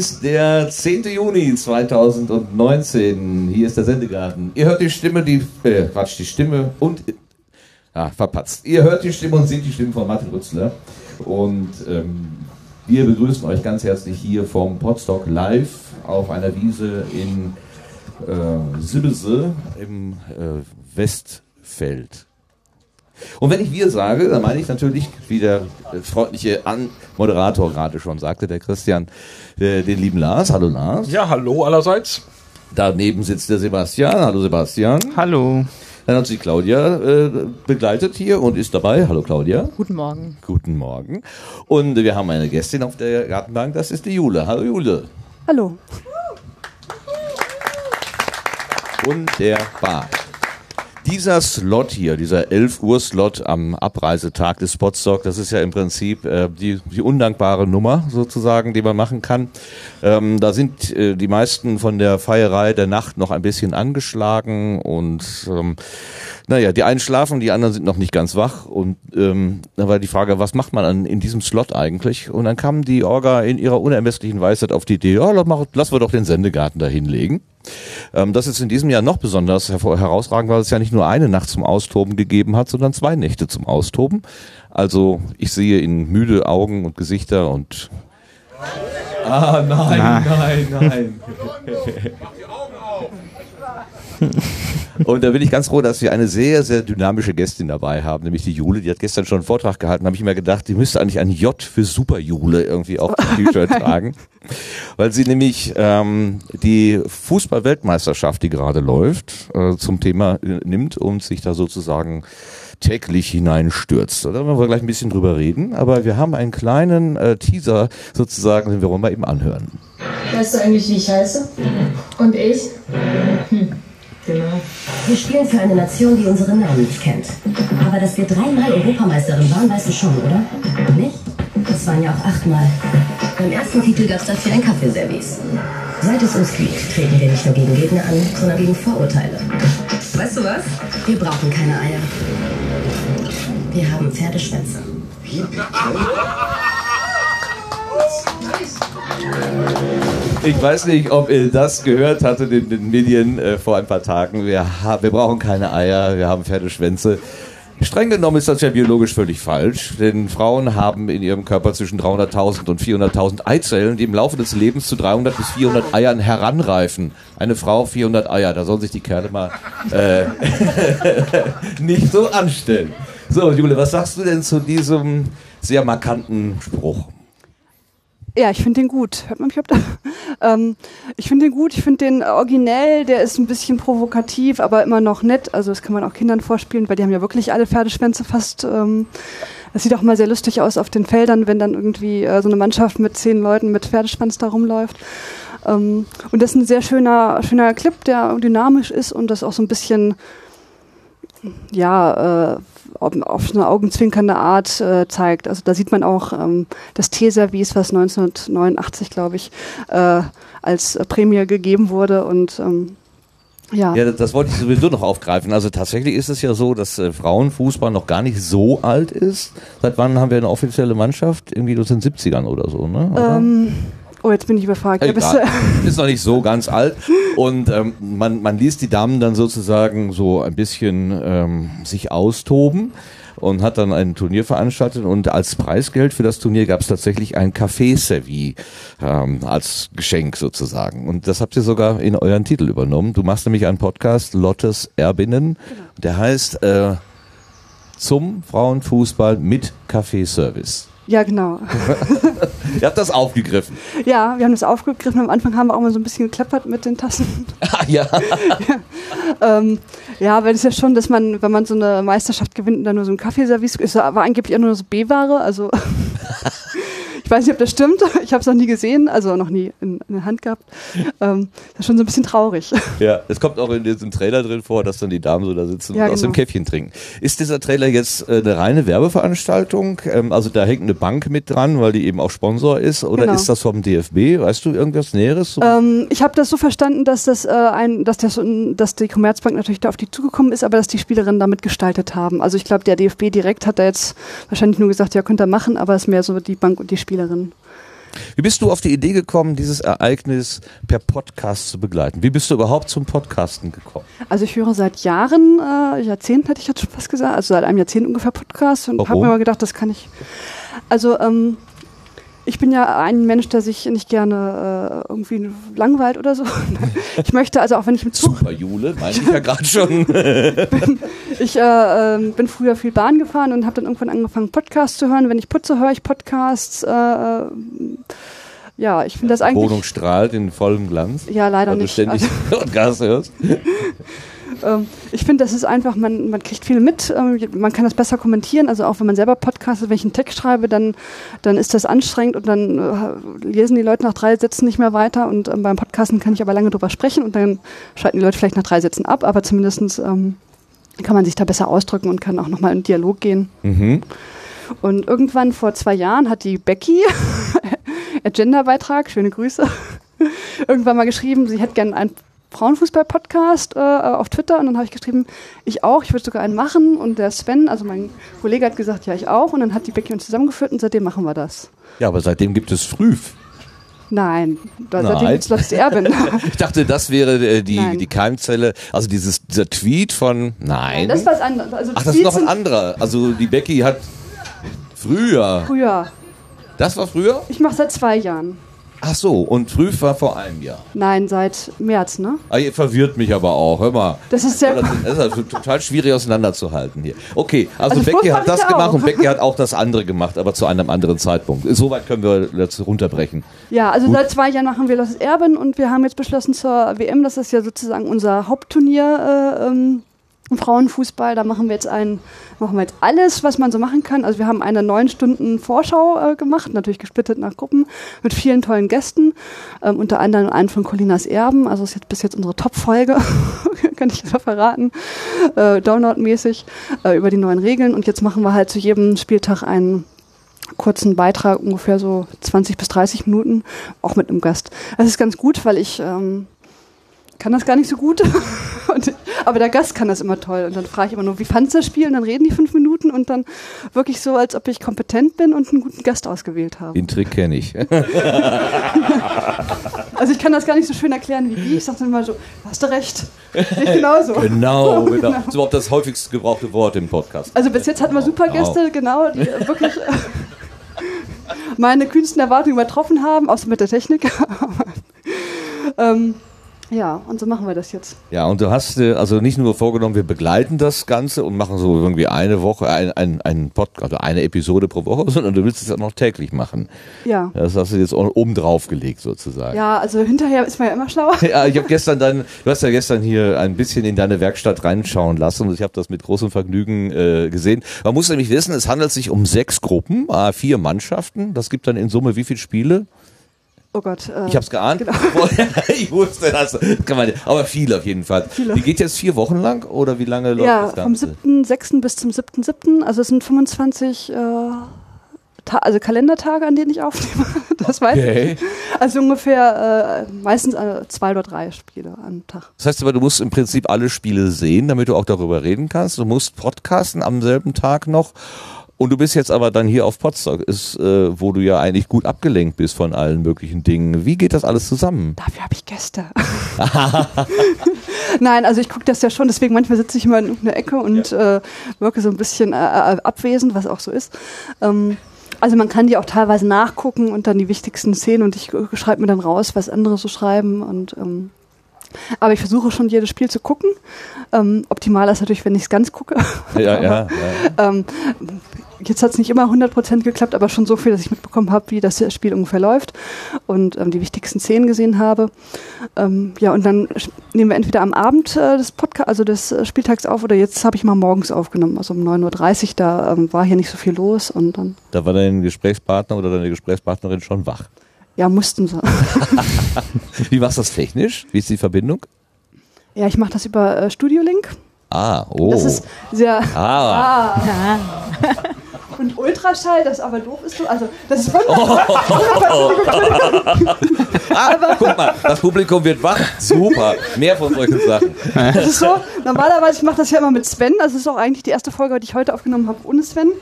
Ist der 10. Juni 2019. Hier ist der Sendegarten. Ihr hört die Stimme, die, äh, Quatsch, die Stimme und, ah, verpatzt. Ihr hört die Stimme und seht die Stimme von Martin Rützler. Und ähm, wir begrüßen euch ganz herzlich hier vom Podstock Live auf einer Wiese in äh, Sibbese im äh, Westfeld. Und wenn ich wir sage, dann meine ich natürlich, wie der freundliche An Moderator gerade schon sagte, der Christian, äh, den lieben Lars. Hallo Lars. Ja, hallo allerseits. Daneben sitzt der Sebastian. Hallo Sebastian. Hallo. Dann hat sich Claudia äh, begleitet hier und ist dabei. Hallo Claudia. Guten Morgen. Guten Morgen. Und wir haben eine Gästin auf der Gartenbank, das ist die Jule. Hallo Jule. Hallo. Wunderbar. Dieser Slot hier, dieser 11 Uhr Slot am Abreisetag des Spotstock, das ist ja im Prinzip äh, die, die undankbare Nummer sozusagen, die man machen kann. Ähm, da sind äh, die meisten von der Feierei der Nacht noch ein bisschen angeschlagen und ähm, naja, die einen schlafen, die anderen sind noch nicht ganz wach und ähm, da war die Frage, was macht man an, in diesem Slot eigentlich? Und dann kam die Orga in ihrer unermesslichen Weisheit auf die Idee, ja, lass, lass wir doch den Sendegarten da hinlegen. Ähm, das ist in diesem Jahr noch besonders herausragend, weil es ja nicht nur eine Nacht zum Austoben gegeben hat, sondern zwei Nächte zum Austoben. Also ich sehe in müde Augen und Gesichter und Ah, nein, nein, nein. Und da bin ich ganz froh, dass wir eine sehr, sehr dynamische Gästin dabei haben, nämlich die Jule. Die hat gestern schon einen Vortrag gehalten. Da habe ich mir gedacht, die müsste eigentlich ein J für Super Jule irgendwie auf dem T-Shirt tragen. Weil sie nämlich ähm, die Fußball-Weltmeisterschaft, die gerade läuft, äh, zum Thema äh, nimmt und sich da sozusagen täglich hineinstürzt. Da werden wir gleich ein bisschen drüber reden. Aber wir haben einen kleinen äh, Teaser sozusagen, den wir wollen mal eben anhören. Weißt du eigentlich, wie ich heiße? Und ich? Hm. Genau. Wir spielen für eine Nation, die unseren Namen nicht kennt. Aber dass wir dreimal Europameisterin waren, weißt du schon, oder? Nicht? Das waren ja auch achtmal. Beim ersten Titel gab es dafür ein Kaffeeservice. Seit es uns gibt, treten wir nicht nur gegen Gegner an, sondern gegen Vorurteile. Weißt du was? Wir brauchen keine Eier. Wir haben Pferdeschwänze. Ich weiß nicht, ob ihr das gehört hattet in den Medien äh, vor ein paar Tagen. Wir, wir brauchen keine Eier, wir haben Pferdeschwänze. Streng genommen ist das ja biologisch völlig falsch, denn Frauen haben in ihrem Körper zwischen 300.000 und 400.000 Eizellen, die im Laufe des Lebens zu 300 bis 400 Eiern heranreifen. Eine Frau 400 Eier, da sollen sich die Kerle mal äh, nicht so anstellen. So, Jule, was sagst du denn zu diesem sehr markanten Spruch? Ja, ich finde den gut. Hört man mich da? Ähm, ich finde den gut. Ich finde den originell. Der ist ein bisschen provokativ, aber immer noch nett. Also das kann man auch Kindern vorspielen, weil die haben ja wirklich alle Pferdeschwänze fast. Ähm, das sieht auch mal sehr lustig aus auf den Feldern, wenn dann irgendwie äh, so eine Mannschaft mit zehn Leuten mit Pferdeschwanz da rumläuft. Ähm, und das ist ein sehr schöner, schöner Clip, der dynamisch ist und das auch so ein bisschen ja, äh, auf eine augenzwinkernde Art äh, zeigt. Also da sieht man auch ähm, das Teeservice, was 1989, glaube ich, äh, als Prämie gegeben wurde und ähm, ja. ja, das wollte ich sowieso noch aufgreifen. Also tatsächlich ist es ja so, dass äh, Frauenfußball noch gar nicht so alt ist. Seit wann haben wir eine offizielle Mannschaft? Irgendwie aus den 70ern oder so, ne? Oder? Ähm, oh, jetzt bin ich überfragt. Ja, ist noch nicht so ganz alt. Und ähm, man, man liest die Damen dann sozusagen so ein bisschen ähm, sich austoben und hat dann ein Turnier veranstaltet und als Preisgeld für das Turnier gab es tatsächlich ein Café-Servis ähm, als Geschenk sozusagen. Und das habt ihr sogar in euren Titel übernommen. Du machst nämlich einen Podcast, Lottes Erbinnen, genau. der heißt äh, zum Frauenfußball mit Café-Service. Ja, genau. Ihr habt das aufgegriffen. Ja, wir haben das aufgegriffen. Am Anfang haben wir auch mal so ein bisschen geklappert mit den Tassen. Ah, ja. ja. Ähm, ja, weil es ja schon, dass man, wenn man so eine Meisterschaft gewinnt, dann nur so ein Kaffeeservice ist, war angeblich auch nur so B-Ware. Also Ich weiß nicht, ob das stimmt. Ich habe es noch nie gesehen, also noch nie in, in der Hand gehabt. Ähm, das ist schon so ein bisschen traurig. Ja, es kommt auch in diesem Trailer drin vor, dass dann die Damen so da sitzen Ja, und aus dem genau. Käffchen trinken. Ist dieser Trailer jetzt äh, eine reine Werbeveranstaltung? Ähm, also da hängt eine Bank mit dran, weil die eben auch Sponsor ist? Oder Genau. ist das vom DFB? Weißt du irgendwas Näheres? Ähm, ich habe das so verstanden, dass das äh, ein, dass das, dass die Commerzbank natürlich da auf die zugekommen ist, aber dass die Spielerinnen damit gestaltet haben. Also ich glaube, der DFB direkt hat da jetzt wahrscheinlich nur gesagt, ja, könnt ihr machen, aber es ist mehr so die Bank und die Spielerinnen. Wie bist du auf die Idee gekommen, dieses Ereignis per Podcast zu begleiten? Wie bist du überhaupt zum Podcasten gekommen? Also ich höre seit Jahren, äh, Jahrzehnten hätte ich jetzt schon fast gesagt, also seit einem Jahrzehnt ungefähr Podcast und habe mir mal gedacht, das kann ich. Also ähm, ich bin ja ein Mensch, der sich nicht gerne äh, irgendwie langweilt oder so. Ich möchte also auch, wenn ich im Zug Super, Jule, meine ich ja gerade schon. Ich äh, ähm, bin früher viel Bahn gefahren und habe dann irgendwann angefangen, Podcasts zu hören. Wenn ich putze, höre ich Podcasts. Äh, äh, ja, ich finde das eigentlich. Wohnung strahlt in vollem Glanz. Ja, leider weil du nicht. ständig Also, Podcast hörst. Ähm, ich finde, das ist einfach, man, man kriegt viel mit, ähm, man kann das besser kommentieren. Also auch wenn man selber podcastet, wenn ich einen Text schreibe, dann, dann ist das anstrengend und dann äh, lesen die Leute nach drei Sätzen nicht mehr weiter. Und ähm, beim Podcasten kann ich aber lange drüber sprechen und dann schalten die Leute vielleicht nach drei Sätzen ab, aber zumindestens ähm, kann man sich da besser ausdrücken und kann auch nochmal in Dialog gehen. Mhm. Und irgendwann vor zwei Jahren hat die Becky, Agenda-Beitrag, schöne Grüße, irgendwann mal geschrieben, sie hätte gerne einen Frauenfußball-Podcast äh, auf Twitter. Und dann habe ich geschrieben, ich auch, ich würde sogar einen machen. Und der Sven, also mein Kollege, hat gesagt, ja, ich auch. Und dann hat die Becky uns zusammengeführt und seitdem machen wir das. Ja, aber seitdem gibt es Früh. Nein, da, Nein. seitdem gibt es Lost Erbin. Ich dachte, das wäre äh, die, Nein. die Keimzelle. Also dieses, dieser Tweet von, nein. das ist was anderes. Also Ach, das ist noch ein anderer. Also die Becky hat früher. Früher. Das war früher? Ich mache seit zwei Jahren. Ach so, und früh war vor einem Jahr. Nein, seit März, ne? Ah, ihr verwirrt mich aber auch. Hör mal. Das ist sehr. Das ist also total schwierig auseinanderzuhalten hier. Okay, also, Also Becky hat das gemacht auch. und Becky hat auch das andere gemacht, aber zu einem anderen Zeitpunkt. Soweit können wir das runterbrechen. Ja, also Gut. seit zwei Jahren machen wir Los Erben und wir haben jetzt beschlossen zur WM, das ist ja sozusagen unser Hauptturnier äh, ähm, Frauenfußball. Da machen wir jetzt ein, machen wir jetzt alles, was man so machen kann. Also wir haben eine neun Stunden Vorschau äh, gemacht, natürlich gesplittet nach Gruppen mit vielen tollen Gästen, ähm, unter anderem einen von Colinas Erben. Also ist jetzt bis jetzt unsere Top-Folge, kann ich da verraten, äh, Download-mäßig äh, über die neuen Regeln. Und jetzt machen wir halt zu jedem Spieltag einen kurzen Beitrag, ungefähr so 20 bis 30 Minuten, auch mit einem Gast. Das ist ganz gut, weil ich ähm, kann das gar nicht so gut. und, aber der Gast kann das immer toll. Und dann frage ich immer nur, wie fandst du das Spiel? Und dann reden die fünf Minuten und dann wirklich so, als ob ich kompetent bin und einen guten Gast ausgewählt habe. Den Trick kenne ich. Also ich kann das gar nicht so schön erklären wie die. Ich sage dann immer so, hast du recht. Nicht genauso. genau, genau. Das ist überhaupt das häufigst gebrauchte Wort im Podcast. Also bis jetzt hatten wir super Genau. Gäste, genau, die äh, wirklich meine kühnsten Erwartungen übertroffen haben, außer mit der Technik. ähm, ja, und so machen wir das jetzt. Ja, und du hast äh, also nicht nur vorgenommen, wir begleiten das Ganze und machen so irgendwie eine Woche, ein, ein, ein Pod, also eine Episode pro Woche, sondern du willst es auch noch täglich machen. Ja. Das hast du jetzt auch oben drauf gelegt sozusagen. Ja, also hinterher ist man ja immer schlauer. Ja, ich habe gestern dann, du hast ja gestern hier ein bisschen in deine Werkstatt reinschauen lassen und ich habe das mit großem Vergnügen äh, gesehen. Man muss nämlich wissen, es handelt sich um sechs Gruppen, äh, vier Mannschaften. Das gibt dann in Summe wie viele Spiele? Oh Gott. Äh, Ich habe es geahnt. Genau. ich wusste das. Kann man, aber viele auf jeden Fall. Viele. Die geht jetzt vier Wochen lang oder wie lange läuft ja, das vom Ganze? 7.6. bis zum 7.7. Also es sind 25 äh, also Kalendertage, an denen ich aufnehme. Das weiß Okay. ich. Also ungefähr äh, meistens äh, zwei oder drei Spiele am Tag. Das heißt aber, du musst im Prinzip alle Spiele sehen, damit du auch darüber reden kannst. Du musst podcasten am selben Tag noch. Und du bist jetzt aber dann hier auf Potsdam, ist, äh, wo du ja eigentlich gut abgelenkt bist von allen möglichen Dingen. Wie geht das alles zusammen? Dafür habe ich Gäste. Nein, also ich gucke das ja schon, deswegen manchmal sitze ich immer in irgendeiner Ecke und äh, wirke so ein bisschen äh, äh, abwesend, was auch so ist. Ähm, also man kann die auch teilweise nachgucken und dann die wichtigsten Szenen und ich äh, schreibe mir dann raus, was andere so schreiben und ähm, aber ich versuche schon jedes Spiel zu gucken. Ähm, optimal ist natürlich, wenn ich es ganz gucke. Ja, ja, ja. Ähm, jetzt hat es nicht immer 100% geklappt, aber schon so viel, dass ich mitbekommen habe, wie das Spiel ungefähr läuft und ähm, die wichtigsten Szenen gesehen habe. Ähm, ja, und dann nehmen wir entweder am Abend äh, des Podcast, also des äh, Spieltags auf, oder jetzt habe ich mal morgens aufgenommen, also um 9.30 Uhr, da ähm, war hier nicht so viel los und dann, Da war dein Gesprächspartner oder deine Gesprächspartnerin schon wach. ja, mussten sie. Wie machst du das technisch? Wie ist die Verbindung? ja, ich mache das über äh, Studio Link. Ah, oh. Das ist sehr, ah. Ah. Und Ultraschall, das aber doof ist so. Also, das ist wunderbar. Ah, guck mal, das Publikum wird wach. Super. Mehr von solchen Sachen. Das ist so, normalerweise, ich mache das ja immer mit Sven, das ist auch eigentlich die erste Folge, die ich heute aufgenommen habe, ohne Sven.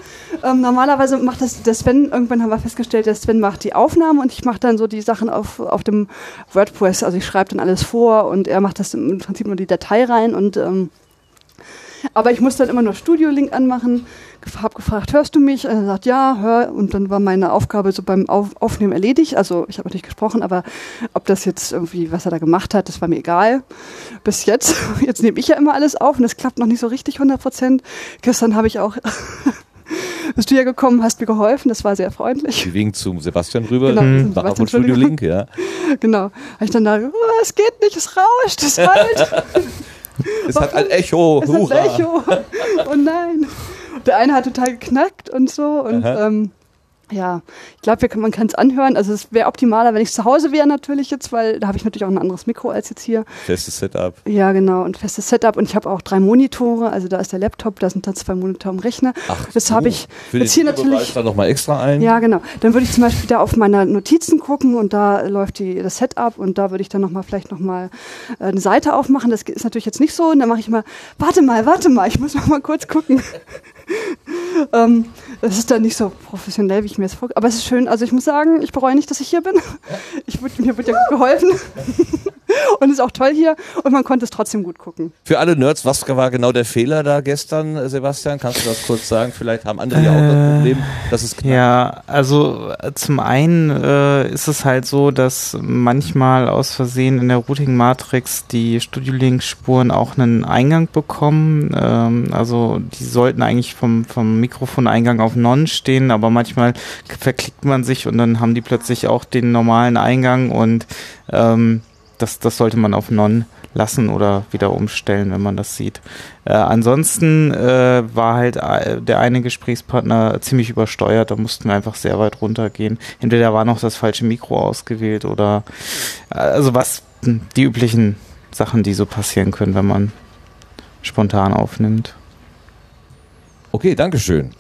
Ähm, normalerweise macht das der Sven, irgendwann haben wir festgestellt, der Sven macht die Aufnahmen und ich mache dann so die Sachen auf, auf dem WordPress, also ich schreibe dann alles vor und er macht das im Prinzip nur die Datei rein und ähm, aber ich muss dann immer nur Studio-Link anmachen, gef hab gefragt, hörst du mich? Er sagt, ja, hör. Und dann war meine Aufgabe so beim Auf Aufnehmen erledigt. Also ich habe natürlich gesprochen, aber ob das jetzt irgendwie, was er da gemacht hat, das war mir egal. Bis jetzt. Jetzt nehme ich ja immer alles auf und das klappt noch nicht so richtig 100 Prozent. Gestern habe ich auch... Bist du ja gekommen, hast mir geholfen, das war sehr freundlich. Sie winkt zum Sebastian rüber, Genau, mhm. Sebastian, von Studio. Link, ja. Genau. Habe ich dann da, oh, es geht nicht, es rauscht, es halt. Es hat ein Echo. Es Hurra. ein Echo. Oh nein. Der eine hat total geknackt und so. Und ähm, ja, ich glaube, man kann es anhören. Also es wäre optimaler, wenn ich zu Hause wäre natürlich jetzt, weil da habe ich natürlich auch ein anderes Mikro als jetzt hier. Festes Setup. Ja, genau. Und festes Setup. Und ich habe auch drei Monitore. Also da ist der Laptop, da sind dann zwei Monitore im Rechner. das habe ich Für jetzt hier natürlich. dann nochmal extra ein. Ja, genau. Dann würde ich zum Beispiel da auf meine Notizen gucken und da läuft die, das Setup und da würde ich dann noch mal vielleicht noch mal äh, eine Seite aufmachen. Das ist natürlich jetzt nicht so. Und dann mache ich mal, warte mal, warte mal, ich muss noch mal kurz gucken. ähm, das ist dann nicht so professionell, wie ich mir das vorstelle. Aber es ist schön. Also ich muss sagen, ich bereue nicht, dass ich hier bin. Ich mir wird ja gut geholfen. und es ist auch toll hier und man konnte es trotzdem gut gucken. Für alle Nerds, was war genau der Fehler da gestern, Sebastian? Kannst du das kurz sagen? Vielleicht haben andere ja auch das Äh, Problem, dass es knackt. Ja, also äh, zum einen äh, ist es halt so, dass manchmal aus Versehen in der Routing-Matrix die Studio-Link-Spuren auch einen Eingang bekommen. Ähm, also die sollten eigentlich vom, vom Mikrofoneingang auf Non stehen, aber manchmal verklickt man sich und dann haben die plötzlich auch den normalen Eingang und ähm, das, das sollte man auf Non lassen oder wieder umstellen, wenn man das sieht. Äh, ansonsten äh, war halt äh, der eine Gesprächspartner ziemlich übersteuert, da mussten wir einfach sehr weit runtergehen. Entweder war noch das falsche Mikro ausgewählt oder äh, also was hm, die üblichen Sachen, die so passieren können, wenn man spontan aufnimmt. Okay, danke schön. Du,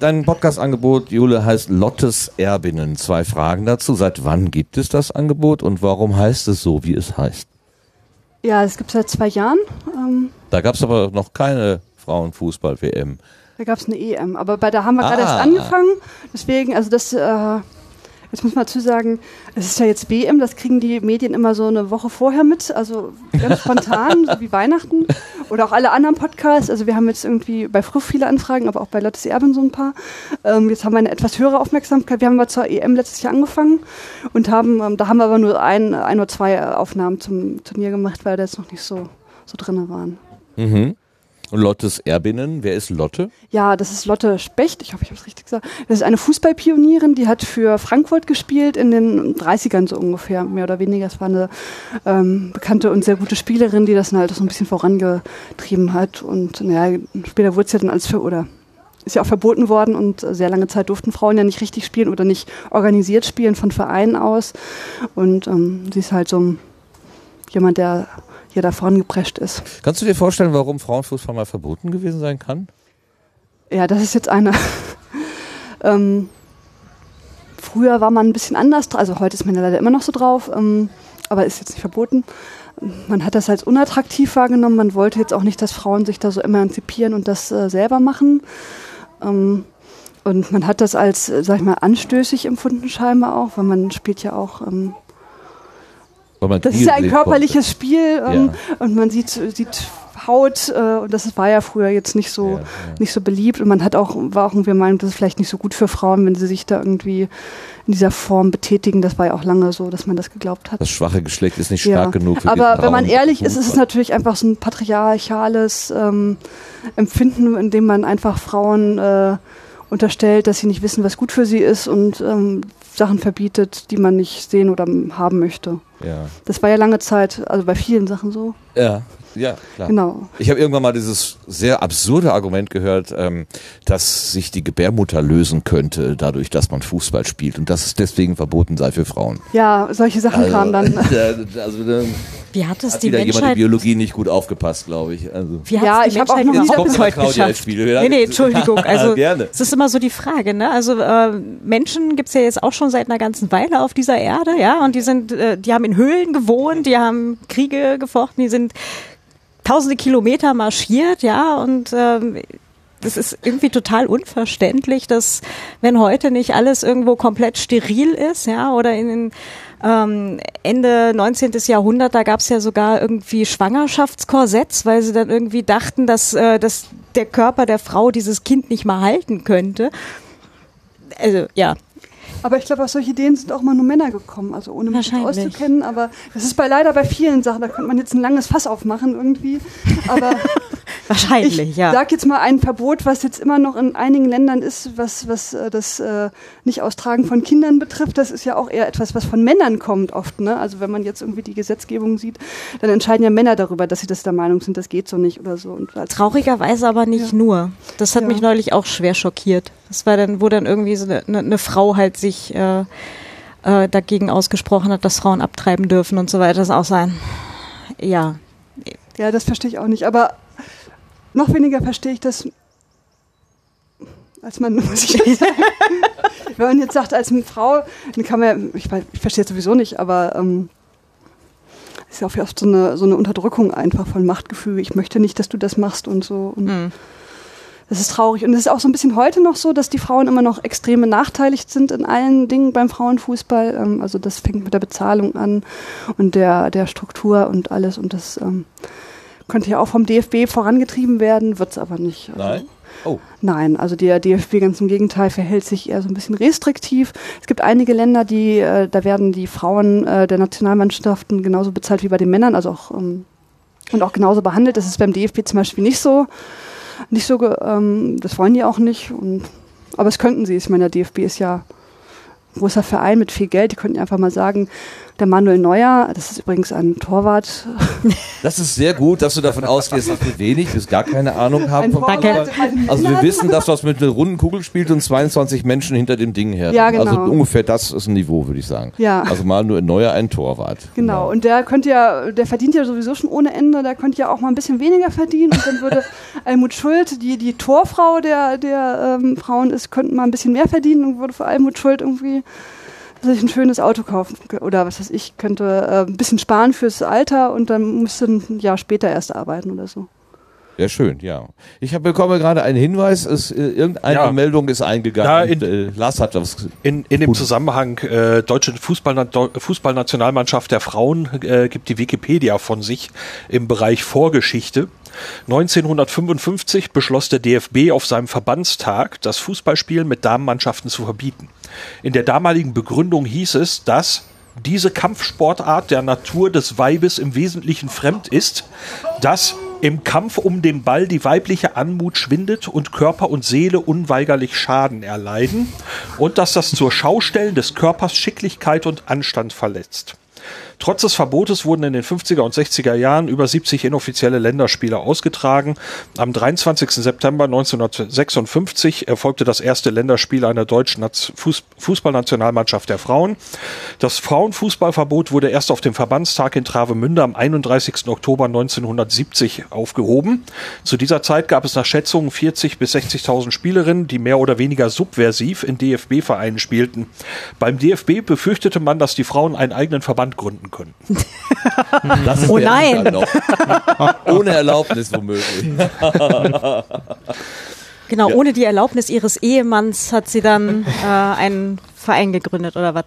dein Podcast-Angebot, Jule, heißt Lottes Erbinnen. Zwei Fragen dazu. Seit wann gibt es das Angebot und warum heißt es so, wie es heißt? Ja, es gibt seit zwei Jahren. Ähm, Da gab es aber noch keine Frauenfußball-WM. Da gab es eine EM, aber bei der haben wir gerade Ah. erst angefangen. Deswegen, also das, äh, jetzt muss man dazu sagen, es ist ja jetzt WM, das kriegen die Medien immer so eine Woche vorher mit, also ganz spontan, so wie Weihnachten. Oder auch alle anderen Podcasts. Also wir haben jetzt irgendwie bei Früh viele Anfragen, aber auch bei Lottes Erben so ein paar. Ähm, jetzt haben wir eine etwas höhere Aufmerksamkeit. Wir haben aber zur EM letztes Jahr angefangen und haben, ähm, da haben wir aber nur ein, ein oder zwei Aufnahmen zum Turnier gemacht, weil da jetzt noch nicht so, so drinne waren. Mhm. Und Lottes Erbinnen, wer ist Lotte? Ja, das ist Lotte Specht. Ich hoffe, ich habe es richtig gesagt. Das ist eine Fußballpionierin, die hat für Frankfurt gespielt in den 30ern so ungefähr, mehr oder weniger. Es war eine ähm, bekannte und sehr gute Spielerin, die das dann halt so ein bisschen vorangetrieben hat. Und naja, später wurde es ja dann alles für, oder ist ja auch verboten worden und sehr lange Zeit durften Frauen ja nicht richtig spielen oder nicht organisiert spielen von Vereinen aus. Und ähm, sie ist halt so jemand, der hier da vorangeprescht ist. Kannst du dir vorstellen, warum Frauenfußball mal verboten gewesen sein kann? Ja, das ist jetzt eine. ähm, früher war man ein bisschen anders, also heute ist man ja leider immer noch so drauf, ähm, aber ist jetzt nicht verboten. Man hat das als unattraktiv wahrgenommen. Man wollte jetzt auch nicht, dass Frauen sich da so emanzipieren und das äh, selber machen. Ähm, und man hat das als, äh, sag ich mal, anstößig empfunden scheinbar auch, weil man spielt ja auch ähm, das ist ja ein körperliches Spiel ähm, Ja. und man sieht, sieht Haut äh, und das war ja früher jetzt nicht so Ja, ja. nicht so beliebt und man hat auch war auch irgendwie Meinung, das ist vielleicht nicht so gut für Frauen, wenn sie sich da irgendwie in dieser Form betätigen. Das war ja auch lange so, dass man das geglaubt hat. Das schwache Geschlecht ist nicht stark genug für Aber wenn man ehrlich ist, ist es natürlich einfach so ein patriarchales ähm, Empfinden, in dem man einfach Frauen äh, unterstellt, dass sie nicht wissen, was gut für sie ist und ähm, Sachen verbietet, die man nicht sehen oder haben möchte. Ja. Das war ja lange Zeit, also bei vielen Sachen so. ja, ja, klar. Genau. Ich habe irgendwann mal dieses sehr absurde Argument gehört, ähm, dass sich die Gebärmutter lösen könnte, dadurch, dass man Fußball spielt und dass es deswegen verboten sei für Frauen. Ja, solche Sachen kamen dann. also, äh, Wie hat es Hat die wieder jemand in Menschheit... Biologie nicht gut aufgepasst, glaube ich. Also. Wie Ja, die ich hab auch Menschheit noch nie bis heute geschafft? Nee, nee, Entschuldigung. Also, Gerne. es ist immer so die Frage, ne? Also, äh, Menschen gibt's ja jetzt auch schon seit einer ganzen Weile auf dieser Erde, ja? Und die sind, äh, die haben in Höhlen gewohnt, die haben Kriege gefochten, die sind tausende Kilometer marschiert, ja? Und, ähm, das ist irgendwie total unverständlich, dass wenn heute nicht alles irgendwo komplett steril ist, ja, oder in den ähm, Ende 19. Jahrhundert, da gab es ja sogar irgendwie Schwangerschaftskorsetts, weil sie dann irgendwie dachten, dass, äh, dass der Körper der Frau dieses Kind nicht mal halten könnte. Also ja, Aber ich glaube, auf solche Ideen sind auch mal nur Männer gekommen, also ohne mich auszukennen. Aber das ist bei leider bei vielen Sachen, da könnte man jetzt ein langes Fass aufmachen irgendwie. Aber wahrscheinlich, ich ja. sag jetzt mal ein Verbot, was jetzt immer noch in einigen Ländern ist, was, was äh, das äh, Nicht-Austragen von Kindern betrifft. Das ist ja auch eher etwas, was von Männern kommt oft. Ne? Also wenn man jetzt irgendwie die Gesetzgebung sieht, dann entscheiden ja Männer darüber, dass sie das der Meinung sind, das geht so nicht oder so. Traurigerweise aber nicht Ja. nur. Das hat Ja. mich neulich auch schwer schockiert. Das war dann, wo dann irgendwie so eine, eine, eine Frau halt sich äh, äh, dagegen ausgesprochen hat, dass Frauen abtreiben dürfen und so weiter. Das auch sein. Ja, Ja, das verstehe ich auch nicht. Aber noch weniger verstehe ich das als man, muss ich jetzt sagen. Wenn man jetzt sagt, als eine Frau, dann kann man, ich, ich verstehe es sowieso nicht, aber ähm, es ist ja auch oft so eine, so eine Unterdrückung einfach von Machtgefühl. Ich möchte nicht, dass du das machst und so. Und Hm. Das ist traurig. Und es ist auch so ein bisschen heute noch so, dass die Frauen immer noch extrem benachteiligt sind in allen Dingen beim Frauenfußball. Ähm, also das fängt mit der Bezahlung an und der, der Struktur und alles. Und das ähm, könnte ja auch vom DFB vorangetrieben werden, wird es aber nicht. Also, Nein? Oh. Nein, also der DFB ganz im Gegenteil verhält sich eher so ein bisschen restriktiv. Es gibt einige Länder, die, äh, da werden die Frauen äh, der Nationalmannschaften genauso bezahlt wie bei den Männern, also auch ähm, und auch genauso behandelt. Das ist beim DFB zum Beispiel nicht so. Nicht so, ähm, das wollen die auch nicht. Und, aber es könnten sie. Ich meine, der DFB ist ja ein großer Verein mit viel Geld. Die könnten einfach mal sagen, der Manuel Neuer, das ist übrigens ein Torwart, Das ist sehr gut, dass du davon ausgehst, dass wir wenig bis gar keine Ahnung haben vom ein Also wir wissen, dass das mit einer runden Kugel spielt und 22 Menschen hinter dem Ding her. Ja, genau. Also ungefähr das ist ein Niveau, würde ich sagen. Ja. Also mal nur ein neuer ein Torwart. Genau, und der könnte ja, der verdient ja sowieso schon ohne Ende, der könnte ja auch mal ein bisschen weniger verdienen und dann würde Almut Schuld, die die Torfrau der, der ähm, Frauen ist, könnten mal ein bisschen mehr verdienen und würde für Almut Schuld irgendwie sich ein schönes Auto kaufen oder was weiß ich, könnte äh, ein bisschen sparen fürs Alter und dann müsste ein Jahr später erst arbeiten oder so. Sehr schön, ja. Ich hab, bekomme gerade einen Hinweis, es, äh, irgendeine Ja. Meldung ist eingegangen. Ja, und, in- äh, Lars hat was. In, in dem. Zusammenhang äh, deutsche Fußball, Fußballnationalmannschaft der Frauen äh, gibt die Wikipedia von sich im Bereich Vorgeschichte. 1955 beschloss der DFB auf seinem Verbandstag, das Fußballspielen mit Damenmannschaften zu verbieten. In der damaligen Begründung hieß es, dass diese Kampfsportart der Natur des Weibes im Wesentlichen fremd ist, dass im Kampf um den Ball die weibliche Anmut schwindet und Körper und Seele unweigerlich Schaden erleiden und dass das zur Schaustellen des Körpers Schicklichkeit und Anstand verletzt. Trotz des Verbotes wurden in den 50er und 60er Jahren über 70 inoffizielle Länderspiele ausgetragen. Am 23. September 1956 erfolgte das erste Länderspiel einer deutschen Fußballnationalmannschaft der Frauen. Das Frauenfußballverbot wurde erst auf dem Verbandstag in Travemünde am 31. Oktober 1970 aufgehoben. Zu dieser Zeit gab es nach Schätzungen 40 bis 60.000 Spielerinnen, die mehr oder weniger subversiv in DFB-Vereinen spielten. Beim DFB befürchtete man, dass die Frauen einen eigenen Verband gründen könnten. Das ist Oh nein. Ohne Erlaubnis womöglich. Genau, Ja. ohne die Erlaubnis ihres Ehemanns hat sie dann äh, einen Verein gegründet oder was.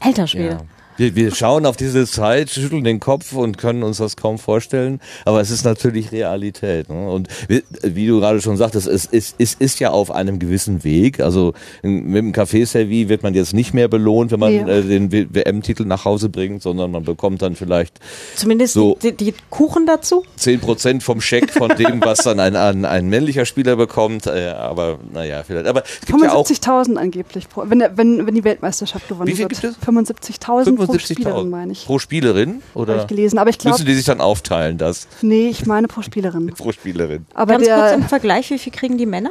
Alter Schwede. Ja. Wir, wir schauen auf diese Zeit, schütteln den Kopf und können uns das kaum vorstellen. Aber es ist natürlich Realität. Ne? Und wie, du gerade schon sagtest, es ist, es ist ja auf einem gewissen Weg. Also mit dem Café-Servis wird man jetzt nicht mehr belohnt, wenn man Nee. äh, den WM-Titel nach Hause bringt, sondern man bekommt dann vielleicht Zumindest So. die, die Kuchen dazu. 10% vom Scheck von dem, was dann ein, ein, ein männlicher Spieler bekommt. Äh, aber naja, vielleicht. Aber es gibt ja auch 75.000 angeblich, wenn, wenn, wenn die Weltmeisterschaft gewonnen wird. gibt es? 75.000 pro Spielerin, meine ich. pro Spielerin? Oder ich gelesen. Aber ich glaube, müssen die sich dann aufteilen, das nee, ich meine pro Spielerin. pro Spielerin? Aber Ganz kurz der, im Vergleich, wie viel kriegen die Männer?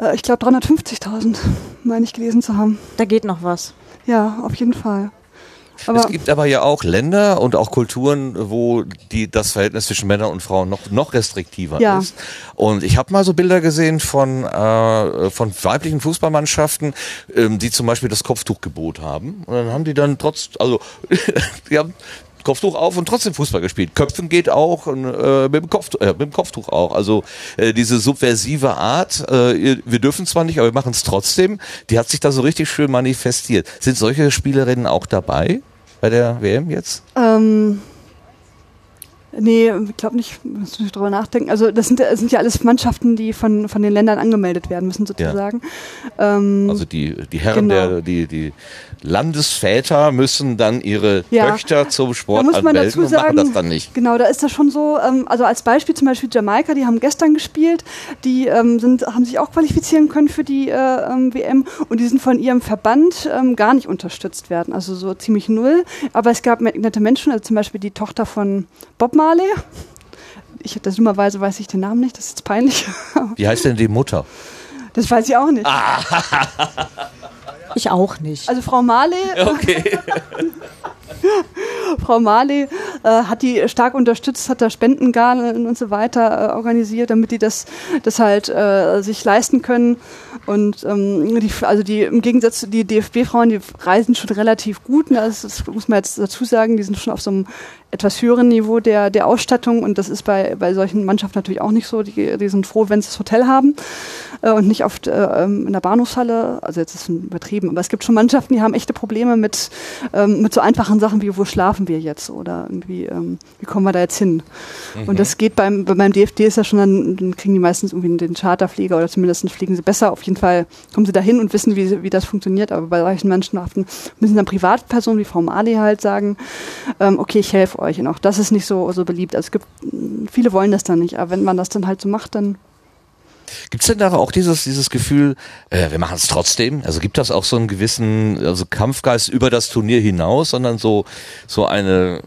äh, ich glaube 350.000, meine ich gelesen zu haben. Da geht noch was. Ja, auf jeden Fall. Aber es gibt aber ja auch Länder und auch Kulturen, wo die, das Verhältnis zwischen Männern und Frauen noch, noch restriktiver Ja. ist. Und ich habe mal so Bilder gesehen von, äh, von weiblichen Fußballmannschaften, ähm, die zum Beispiel das Kopftuchgebot haben. Und dann haben die dann trotz, also die haben Kopftuch auf und trotzdem Fußball gespielt. Köpfen geht auch und, äh, mit, dem Kopftuch, äh, mit dem Kopftuch auch. Also äh, diese subversive Art, äh, wir dürfen zwar nicht, aber wir machen es trotzdem, die hat sich da so richtig schön manifestiert. Sind solche Spielerinnen auch dabei bei der WM jetzt? Ähm, nee, ich glaube nicht, muss ich drüber nachdenken. Also das sind, das sind ja alles Mannschaften, die von, von den Ländern angemeldet werden müssen, sozusagen. Ähm, Also die, die Herren Genau. der, die, die Landesväter müssen dann ihre Ja. Töchter zum Da Sport muss man anmelden dazu und machen sagen, das dann nicht. Genau, da ist das schon so, ähm, also als Beispiel zum Beispiel Jamaika, die haben gestern gespielt, die ähm, sind, haben sich auch qualifizieren können für die äh, ähm, WM und die sind von ihrem Verband ähm, gar nicht unterstützt werden, also so ziemlich null. Aber es gab nette Menschen, also zum Beispiel die Tochter von Bob Marley. Ich, das dummerweise weiß ich den Namen nicht, das ist jetzt peinlich. Wie heißt denn die Mutter? Das weiß ich auch nicht. Ich auch nicht. Also Frau Marley, Okay. Frau Marley äh, hat die stark unterstützt, hat da Spendengalen und so weiter äh, organisiert, damit die das, das halt äh, sich leisten können. Und ähm, die, also die im Gegensatz zu die DFB-Frauen, die reisen schon relativ gut. Ne? Das, das muss man jetzt dazu sagen, die sind schon auf so einem etwas höheren Niveau der, der Ausstattung und das ist bei, bei solchen Mannschaften natürlich auch nicht so. Die, die sind froh, wenn sie das Hotel haben äh, und nicht oft äh, ähm, in der Bahnhofshalle. Also jetzt ist es übertrieben, aber es gibt schon Mannschaften, die haben echte Probleme mit, ähm, mit so einfachen Sachen wie, wo schlafen wir jetzt oder irgendwie, ähm, wie kommen wir da jetzt hin? Und das geht beim, beim DFD ist ja schon, dann, dann kriegen die meistens irgendwie den Charterflieger oder zumindest fliegen sie besser. Auf jeden Fall kommen sie dahin und wissen, wie, wie das funktioniert. Aber bei solchen Mannschaften müssen dann Privatpersonen wie Frau Mali halt sagen, ähm, okay, ich helfe euch. Und auch das ist nicht so, so beliebt. Also es gibt, viele wollen das dann nicht, aber wenn man das dann halt so macht, dann Gibt es denn da auch dieses, dieses Gefühl, äh, wir machen es trotzdem? Also gibt das auch so einen gewissen also Kampfgeist über das Turnier hinaus, sondern so, so eine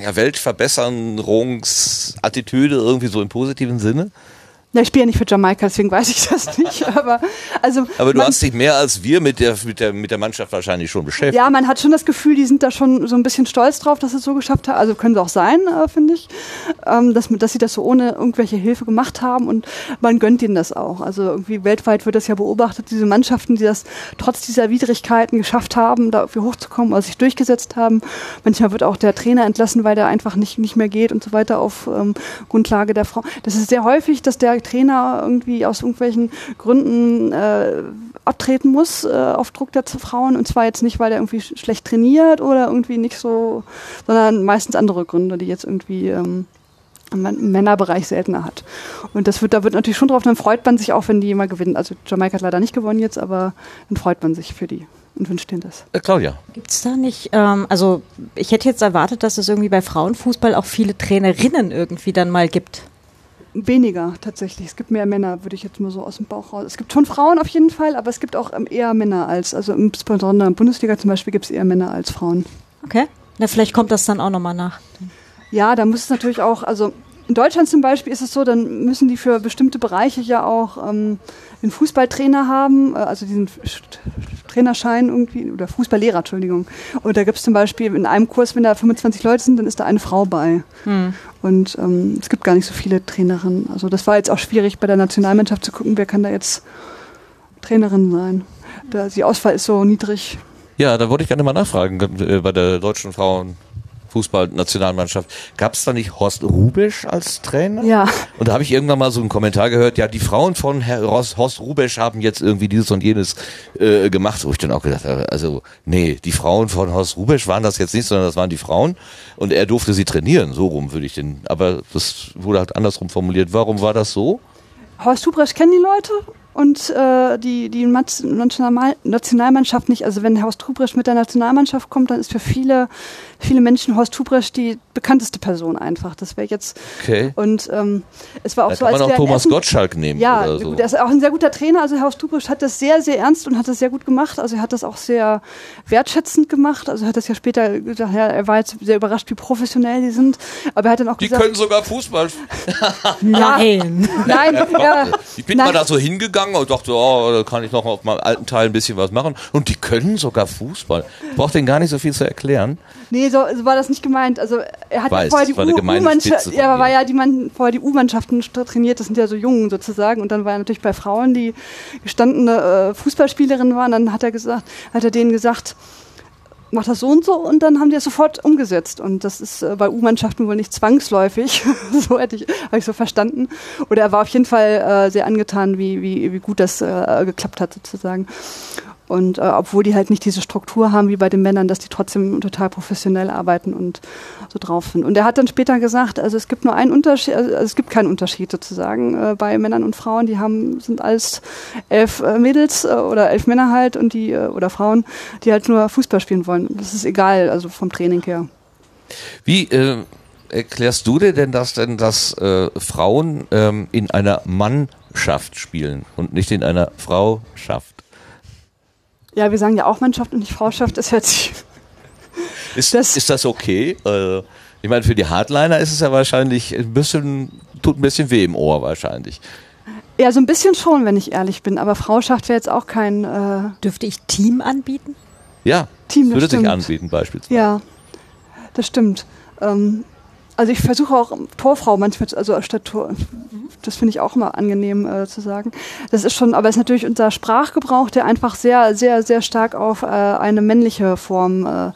ja, Weltverbesserungsattitüde irgendwie so im positiven Sinne? Ja, ich spiele ja nicht für Jamaika, deswegen weiß ich das nicht. Aber, also, Aber du man, hast dich mehr als wir mit der, mit der, mit der Mannschaft wahrscheinlich schon beschäftigt. ja, man hat schon das Gefühl, die sind da schon so ein bisschen stolz drauf, dass sie es so geschafft haben. Also können sie auch sein, äh, finde ich, ähm, dass, dass sie das so ohne irgendwelche Hilfe gemacht haben und man gönnt ihnen das auch. Also irgendwie weltweit wird das ja beobachtet, diese Mannschaften, die das trotz dieser Widrigkeiten geschafft haben, da irgendwie hochzukommen oder sich durchgesetzt haben. Manchmal wird auch der Trainer entlassen, weil der einfach nicht, nicht mehr geht und so weiter auf ähm, Grundlage der Frau. Das ist sehr häufig, dass der Trainer irgendwie aus irgendwelchen Gründen äh, abtreten muss äh, auf Druck der Frauen und zwar jetzt nicht, weil er irgendwie sch schlecht trainiert oder irgendwie nicht so, sondern meistens andere Gründe, die jetzt irgendwie ähm, im Männerbereich seltener hat. Und das wird, da wird natürlich schon drauf, dann freut man sich auch, wenn die immer gewinnen. Also Jamaika hat leider nicht gewonnen jetzt, aber dann freut man sich für die und wünscht denen das. Äh, Claudia. Gibt es da nicht, ähm, also ich hätte jetzt erwartet, dass es irgendwie bei Frauenfußball auch viele Trainerinnen irgendwie dann mal gibt. Weniger tatsächlich. Es gibt mehr Männer, würde ich jetzt mal so aus dem Bauch raus. Es gibt schon Frauen auf jeden Fall, aber es gibt auch ähm, eher Männer als, also insbesondere in der Bundesliga zum Beispiel gibt es eher Männer als Frauen. Okay. Na, vielleicht kommt das dann auch nochmal nach. Ja, da muss es natürlich auch, also in Deutschland zum Beispiel ist es so, dann müssen die für bestimmte Bereiche ja auch ähm, einen Fußballtrainer haben, äh, also diesen Sch- Trainerschein irgendwie, oder Fußballlehrer, Entschuldigung. Und da gibt es zum Beispiel in einem Kurs, wenn da 25 Leute sind, dann ist da eine Frau bei. Und ähm, es gibt gar nicht so viele Trainerinnen. Also das war jetzt auch schwierig bei der Nationalmannschaft zu gucken, wer kann da jetzt Trainerin sein. Da, die Auswahl ist so niedrig. Ja, da wollte ich gerne mal nachfragen äh, bei der deutschen Frauenfußballnationalmannschaft. Gab es da nicht Horst Rubisch als Trainer? Ja. Und da habe ich irgendwann mal so einen Kommentar gehört, ja, die Frauen von Herr Horst, Rubisch haben jetzt irgendwie dieses und jenes äh, gemacht, wo ich dann auch gedacht habe, also nee, die Frauen von Horst Rubisch waren das jetzt nicht, sondern das waren die Frauen und er durfte sie trainieren, so rum würde ich den, aber das wurde halt andersrum formuliert. Warum war das so? Horst Hubrecht kennen die Leute und äh, die, die National Nationalmannschaft nicht. Also wenn Horst Hubrecht mit der Nationalmannschaft kommt, dann ist für viele, viele Menschen Horst Hubrecht die bekannteste Person einfach. Das wäre jetzt. Okay. Und ähm, es war auch Da so, kann als man auch der Thomas Essen- Gottschalk nehmen ja, oder so. gut, er ist auch ein sehr guter Trainer. Also Herr Horst Dubusch hat das sehr, sehr ernst und hat das sehr gut gemacht. Also er hat das auch sehr wertschätzend gemacht. Also er hat das ja später gesagt, ja, er war jetzt sehr überrascht, wie professionell die sind. Aber er hat dann auch Die gesagt, können sogar Fußball. Nein. nein, ja, Ich bin nein, mal da so hingegangen und dachte, oh, da kann ich noch auf meinem alten Teil ein bisschen was machen. Und die können sogar Fußball. Braucht denen gar nicht so viel zu erklären. Nee, so, so war das nicht gemeint. Also er hat Weiß, ja vorher die U-Mannschaft, ja, war ja die man vorher die U-Mannschaften trainiert, das sind ja so Jungen sozusagen. Und dann war er natürlich bei Frauen, die gestandene äh, Fußballspielerinnen waren. Dann hat er gesagt, hat er denen gesagt, mach das so und so und dann haben die es sofort umgesetzt. Und das ist äh, bei U-Mannschaften wohl nicht zwangsläufig. so hätte ich, habe ich so verstanden. Oder er war auf jeden Fall äh, sehr angetan, wie, wie, wie gut das äh, geklappt hat sozusagen. Und äh, obwohl die halt nicht diese Struktur haben wie bei den Männern, dass die trotzdem total professionell arbeiten und so drauf sind. Und er hat dann später gesagt, also es gibt nur einen Unterschied, also es gibt keinen Unterschied sozusagen äh, bei Männern und Frauen. Die haben sind alles elf äh, Mädels äh, oder elf Männer halt und die äh, oder Frauen, die halt nur Fußball spielen wollen. Das ist egal, also vom Training her. Wie äh, erklärst du dir denn das denn, dass äh, Frauen ähm, in einer Mannschaft spielen und nicht in einer Frauschaft? Ja, wir sagen ja auch Mannschaft und nicht Frauschaft. Das hört sich Ist Das- ist das okay? Äh, ich meine, für die Hardliner ist es ja wahrscheinlich ein bisschen, tut ein bisschen weh im Ohr wahrscheinlich. ja so ein bisschen schon, wenn ich ehrlich bin. Aber Frauschaft wäre jetzt auch kein äh, Dürfte ich Team anbieten? Ja, Team, das würde sich stimmt. anbieten beispielsweise. Ja, das stimmt. Ähm, also ich versuche auch Torfrau manchmal, also statt Tor, das finde ich auch immer angenehm äh, zu sagen. Das ist schon, aber es ist natürlich unser Sprachgebrauch, der einfach sehr, sehr, sehr stark auf äh, eine männliche Form äh,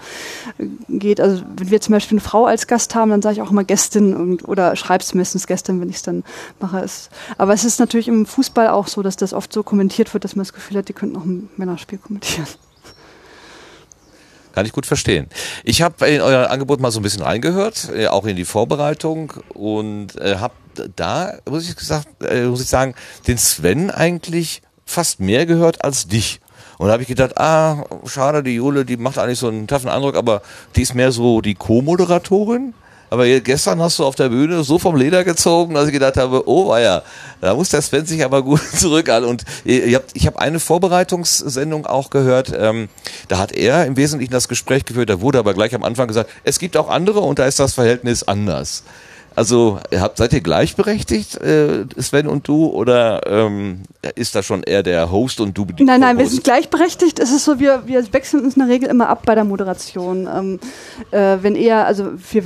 geht. Also wenn wir zum Beispiel eine Frau als Gast haben, dann sage ich auch immer Gästin und, oder schreib's meistens Gästin, wenn ich es dann mache. Es, aber es ist natürlich im Fußball auch so, dass das oft so kommentiert wird, dass man das Gefühl hat, die könnten auch ein Männerspiel kommentieren. Kann ich gut verstehen. Ich habe in euer Angebot mal so ein bisschen reingehört, äh, auch in die Vorbereitung und äh, habe da, muss ich, gesagt, äh, muss ich sagen, den Sven eigentlich fast mehr gehört als dich. Und da habe ich gedacht, ah, schade, die Jule, die macht eigentlich so einen taffen Eindruck, aber die ist mehr so die Co-Moderatorin. Aber gestern hast du auf der Bühne so vom Leder gezogen, dass ich gedacht habe, oh weia, da muss der Sven sich aber gut zurück an. Und ich habe eine Vorbereitungssendung auch gehört, ähm, da hat er im Wesentlichen das Gespräch geführt, da wurde aber gleich am Anfang gesagt, es gibt auch andere und da ist das Verhältnis anders. Also habt, seid ihr gleichberechtigt, äh, Sven und du, oder ähm, ist da schon eher der Host und du Nein, nein, wir sind gleichberechtigt. Es ist so, wir, wir wechseln uns in der Regel immer ab bei der Moderation. Ähm, äh, wenn er, also wir,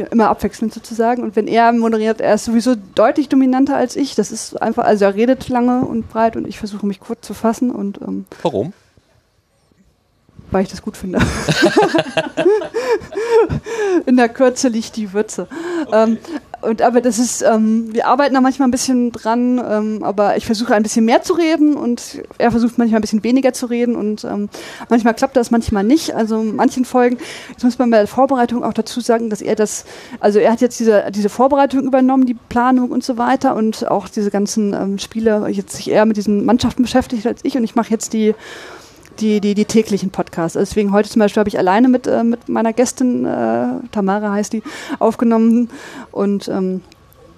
wir immer abwechselnd sozusagen. Und wenn er moderiert, er ist sowieso deutlich dominanter als ich. Das ist einfach, also er redet lange und breit und ich versuche mich kurz zu fassen und ähm, Warum? Weil ich das gut finde. In der Kürze liegt die Würze. Ähm, und aber das ist, ähm, wir arbeiten da manchmal ein bisschen dran, ähm, aber ich versuche ein bisschen mehr zu reden und er versucht manchmal ein bisschen weniger zu reden und ähm, manchmal klappt das, manchmal nicht. Also in manchen Folgen, jetzt muss man bei der Vorbereitung auch dazu sagen, dass er das, also er hat jetzt diese, diese Vorbereitung übernommen, die Planung und so weiter und auch diese ganzen ähm, Spiele, jetzt sich eher mit diesen Mannschaften beschäftigt als ich und ich mache jetzt die die, die, die täglichen Podcasts. Also Deswegen heute zum Beispiel habe ich alleine mit, äh, mit meiner Gästin, äh, Tamara heißt die, aufgenommen und ähm,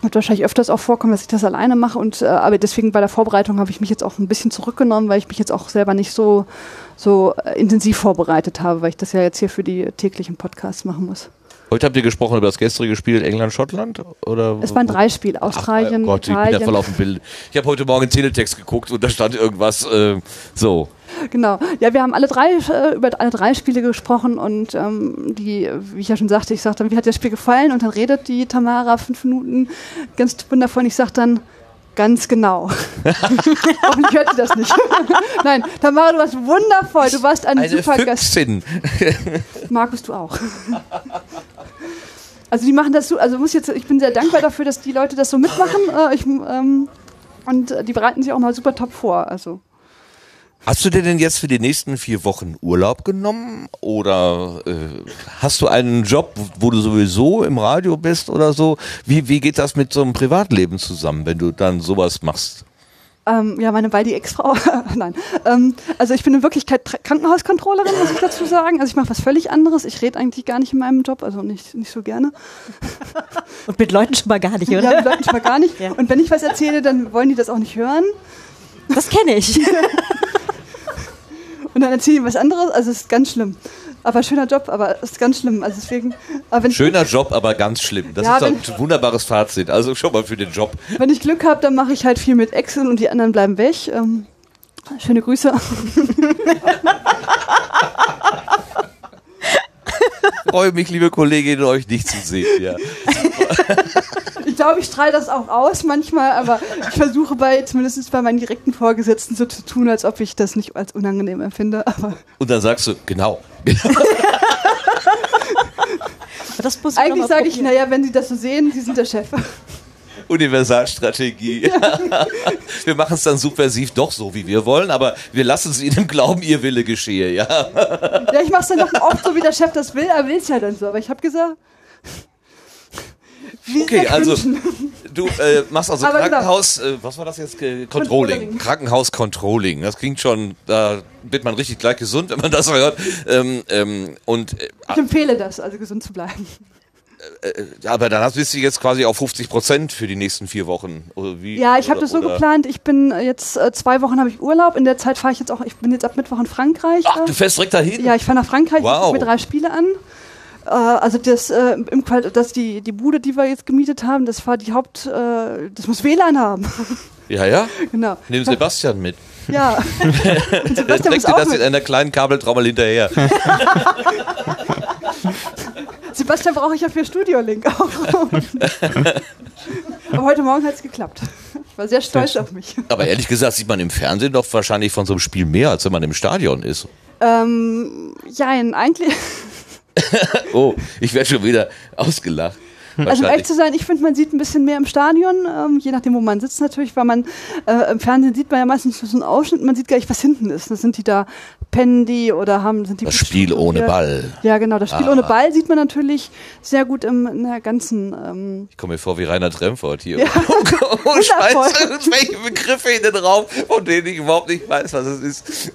wird wahrscheinlich öfters auch vorkommen, dass ich das alleine mache. Und, äh, aber deswegen bei der Vorbereitung habe ich mich jetzt auch ein bisschen zurückgenommen, weil ich mich jetzt auch selber nicht so, so äh, intensiv vorbereitet habe, weil ich das ja jetzt hier für die täglichen Podcasts machen muss. Heute habt ihr gesprochen über das gestrige Spiel England-Schottland? Oder Es waren drei Spiele, Australien, Ach, Gott, ich bin Italien. ja voll auf dem Bild. Ich habe heute Morgen Teletext geguckt und da stand irgendwas äh, so. Genau. Ja, wir haben alle drei äh, über alle drei Spiele gesprochen und ähm, die, wie ich ja schon sagte, ich sagte dann, wie hat das Spiel gefallen? Und dann redet die Tamara fünf Minuten ganz wundervoll. Und ich sage dann, ganz genau. Hoffentlich hört sie das nicht. Nein, Tamara, du warst wundervoll. Du warst ein Eine super Gast. Füchsin. Markus, du auch. Also die machen das so, also muss jetzt, ich bin sehr dankbar dafür, dass die Leute das so mitmachen. Äh, ich, ähm, und äh, die bereiten sich auch mal super top vor. Also. Hast du dir denn jetzt für die nächsten vier Wochen Urlaub genommen? Oder äh, hast du einen Job, wo du sowieso im Radio bist oder so? Wie, wie geht das mit so einem Privatleben zusammen, wenn du dann sowas machst? Ähm, ja, meine baldige Ex-Frau. Nein. Ähm, also ich bin in Wirklichkeit Tra- Krankenhauskontrollerin, muss ich dazu sagen. Also ich mache was völlig anderes. Ich rede eigentlich gar nicht in meinem Job, also nicht, nicht so gerne. Und mit Leuten schon mal gar nicht, Ja, oder? mit Leuten schon mal gar nicht. Ja. Und wenn ich was erzähle, dann wollen die das auch nicht hören. Das kenne ich. Und dann erzählen die was anderes. Also es ist ganz schlimm. Aber schöner Job, aber es ist ganz schlimm. Also deswegen, Schöner Job, aber ganz schlimm. Das Ja, ist ein wunderbares Fazit. Also schon mal für den Job. wenn ich Glück habe, dann mache ich halt viel mit Excel und die anderen bleiben weg. Ähm, schöne Grüße. Freue mich, liebe Kolleginnen, euch nicht zu sehen. Ja. Ich glaube, ich strahle das auch aus manchmal, aber ich versuche bei, zumindest bei meinen direkten Vorgesetzten so zu tun, als ob ich das nicht als unangenehm empfinde. Aber Und dann sagst du, genau. Das muss ich noch eigentlich sage ich, naja, wenn Sie das so sehen, Sie sind der Chef. Universalstrategie. wir machen es dann subversiv doch so, wie wir wollen, aber wir lassen in dem Glauben, ihr Wille geschehe. Ja. Ja, ich mache es dann noch oft so, wie der Chef das will, er will es ja dann so. Aber ich habe gesagt, wie Okay, also du äh, machst also Aber genau. Krankenhaus, äh, was war das jetzt? Äh, Controlling. Controlling. Krankenhaus-Controlling. Das klingt schon, da wird man richtig gleich gesund, wenn man das hört. Ähm, ähm, und äh, Ich empfehle das, also gesund zu bleiben. Aber dann hast, bist du jetzt quasi auf 50 Prozent für die nächsten vier Wochen. Oder wie, Ja, ich habe das so oder- geplant. Ich bin äh, jetzt äh, zwei Wochen habe ich Urlaub. In der Zeit fahre ich jetzt auch. Ich bin jetzt ab Mittwoch in Frankreich. Ach, äh, du fährst direkt dahin? Ja, ich fahre nach Frankreich, Wow. ich gucke mir drei Spiele an. Äh, also das, äh, im Qual das die, die Bude, die wir jetzt gemietet haben, das war die Haupt, äh, das muss WLAN haben. Ja, ja. genau. Nimm Sebastian mit. Ja. Und Sebastian dir auch das in mit. einer kleinen Kabeltrommel hinterher. Sebastian brauche ich ja für Studio-Link auch. Aber heute Morgen hat es geklappt. Ich war sehr stolz auf mich. Aber ehrlich gesagt sieht man im Fernsehen doch wahrscheinlich von so einem Spiel mehr, als wenn man im Stadion ist. Ähm, ja, eigentlich. Oh, ich werde schon wieder ausgelacht. Also um ehrlich zu sein, ich finde, man sieht ein bisschen mehr im Stadion, ähm, je nachdem, wo man sitzt natürlich, weil man äh, im Fernsehen sieht man ja meistens nur so einen Ausschnitt, man sieht gar nicht, was hinten ist. Da sind die da, pennen die oder haben, sind die das Spiel ohne Ball. Ja, genau, das Spiel Ah. ohne Ball sieht man natürlich sehr gut im, in der ganzen, ähm, Ich komme mir vor wie Rainer Tremfort hier. Ja. Und schmeißt Wundervoll. irgendwelche Begriffe in den Raum, von denen ich überhaupt nicht weiß, was es ist.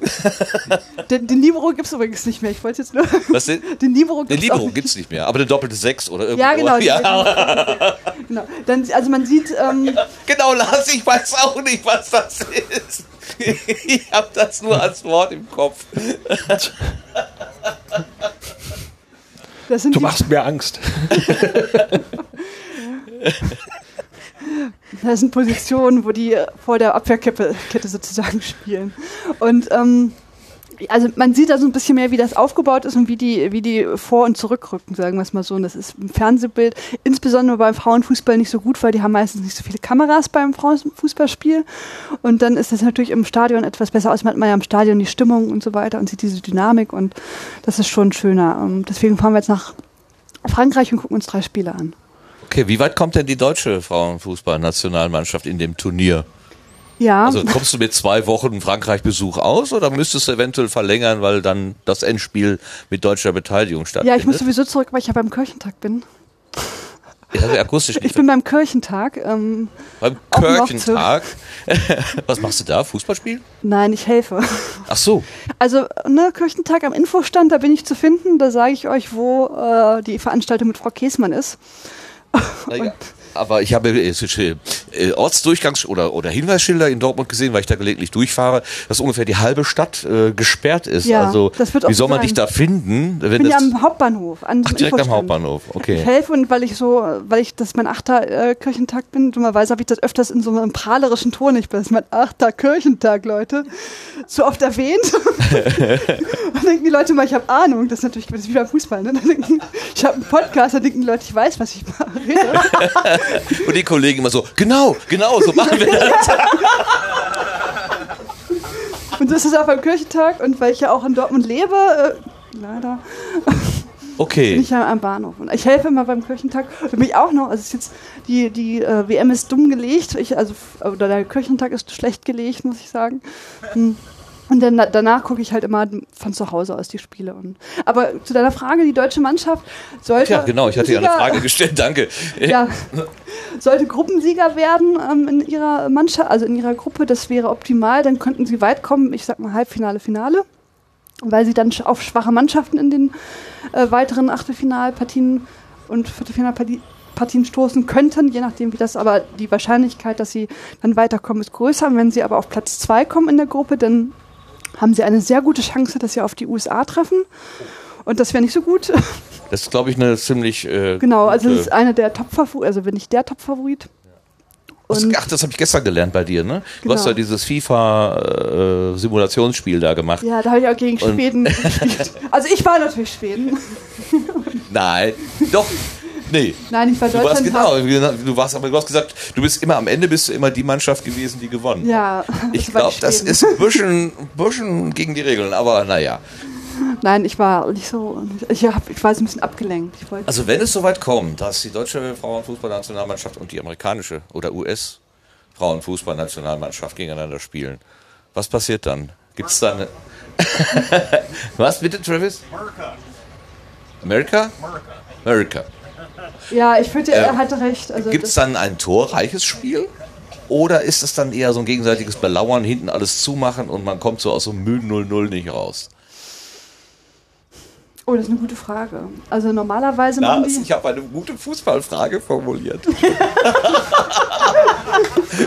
den, den Libero gibt's übrigens nicht mehr, ich wollte jetzt nur, Was denn? den Libero Den gibt's Libero auch nicht. gibt's nicht mehr, aber eine doppelte Sechs oder irgendwo. Ja, genau. Ja, genau. Dann, also man sieht, ähm, genau, Lars, ich weiß auch nicht, was das ist. Ich habe das nur als Wort im Kopf. das sind Du machst mir Angst. Das sind Positionen, wo die vor der Abwehrkette Kette sozusagen spielen. Und ähm, also man sieht da so ein bisschen mehr, wie das aufgebaut ist und wie die, wie die vor- und zurückrücken, sagen wir es mal so. Und das ist im Fernsehbild, insbesondere beim Frauenfußball nicht so gut, weil die haben meistens nicht so viele Kameras beim Frauenfußballspiel. Und dann ist das natürlich im Stadion etwas besser aus. Man hat man ja im Stadion die Stimmung und so weiter und sieht diese Dynamik und das ist schon schöner. Und deswegen fahren wir jetzt nach Frankreich und gucken uns drei Spiele an. Okay, wie weit kommt denn die deutsche Frauenfußballnationalmannschaft in dem Turnier? Ja. Also kommst du mit zwei Wochen Frankreich-Besuch aus oder müsstest du eventuell verlängern, weil dann das Endspiel mit deutscher Beteiligung Ja, stattfindet? ich muss sowieso zurück, weil ich ja beim Kirchentag bin. Ich habe akustisch Ich bin beim Kirchentag. Ähm, beim Kirchentag. Was machst du da? Fußballspiel? nein, ich helfe. Ach so. Also, ne, Kirchentag am Infostand, da bin ich zu finden. Da sage ich euch, wo äh, die Veranstaltung mit Frau Käsmann ist. Naja. Aber ich habe äh, äh, Ortsdurchgangs- oder, oder Hinweisschilder in Dortmund gesehen, weil ich da gelegentlich durchfahre, dass ungefähr die halbe Stadt äh, gesperrt ist. Ja, also wie soll man sein. dich da finden? Ich bin ja am Hauptbahnhof. An ach, direkt am. Hauptbahnhof. Okay. Ich helfe und weil ich so, weil ich das mein achter äh, Kirchentag bin, dummerweise habe ich das öfters in so einem prahlerischen Ton, ich bin das mein achter Kirchentag, Leute, zu oft erwähnt. und denken die Leute mal, ich habe Ahnung, das ist natürlich das ist wie beim Fußball, ne? Ich habe einen Podcast, da denken die Leute, ich weiß, was ich mache. Und die Kollegen immer so, genau, genau, so machen wir das. Und das ist auch beim Kirchentag und weil ich ja auch in Dortmund lebe, äh, leider, bin Okay. ich ja am Bahnhof. Und ich helfe immer beim Kirchentag. Für mich auch noch. Also es ist jetzt, die, die äh, WM ist dumm gelegt. Ich, also, oder der Kirchentag ist schlecht gelegt, muss ich sagen. Hm. Und dann danach gucke ich halt immer von zu Hause aus die Spiele. Und, aber zu deiner Frage, die deutsche Mannschaft sollte. Ja, genau, ich hatte ja eine Frage gestellt, danke. Ja, sollte Gruppensieger werden ähm, in ihrer Mannschaft, also in ihrer Gruppe, das wäre optimal, dann könnten sie weit kommen, ich sag mal Halbfinale, Finale, weil sie dann auf schwache Mannschaften in den äh, weiteren Achtelfinalpartien und Viertelfinalpartien Partien stoßen könnten, je nachdem wie das, aber die Wahrscheinlichkeit, dass sie dann weiterkommen, ist größer. Und wenn sie aber auf Platz zwei kommen in der Gruppe, dann haben sie eine sehr gute Chance, dass sie auf die USA treffen. Und das wäre nicht so gut. Das ist, glaube ich, eine ziemlich. Äh, Genau, also das ist einer der Top-Favorit, also wenn nicht der Top-Favorit. Und Ach, das habe ich gestern gelernt bei dir, ne? Du Genau. hast ja dieses FIFA-Simulationsspiel da gemacht. ja, da habe ich auch gegen Schweden gespielt. Also ich war natürlich Schweden. Nein, doch. Nee. Nein, ich war Du warst Deutschland. genau, du warst aber du hast gesagt, du bist immer am Ende bist du immer die Mannschaft gewesen, die gewonnen. Ja, Ich glaube, das ist ein bisschen, bisschen gegen die Regeln, aber naja. Nein, ich war nicht so. Ich, hab, ich war so ein bisschen abgelenkt. Also wenn es soweit kommt, dass die deutsche Frauenfußballnationalmannschaft und die amerikanische oder US Frauenfußballnationalmannschaft gegeneinander spielen, was passiert dann? Gibt es dann... was bitte, Travis? America. America? Ja, ich finde, Äh, er hatte recht. Also Gibt es dann ein torreiches Spiel? Oder ist es dann eher so ein gegenseitiges Belauern, hinten alles zumachen und man kommt so aus so einem müden 0-0 nicht raus? Oh, das ist eine gute Frage. Also normalerweise machen Lars, die. ich habe eine gute Fußballfrage formuliert.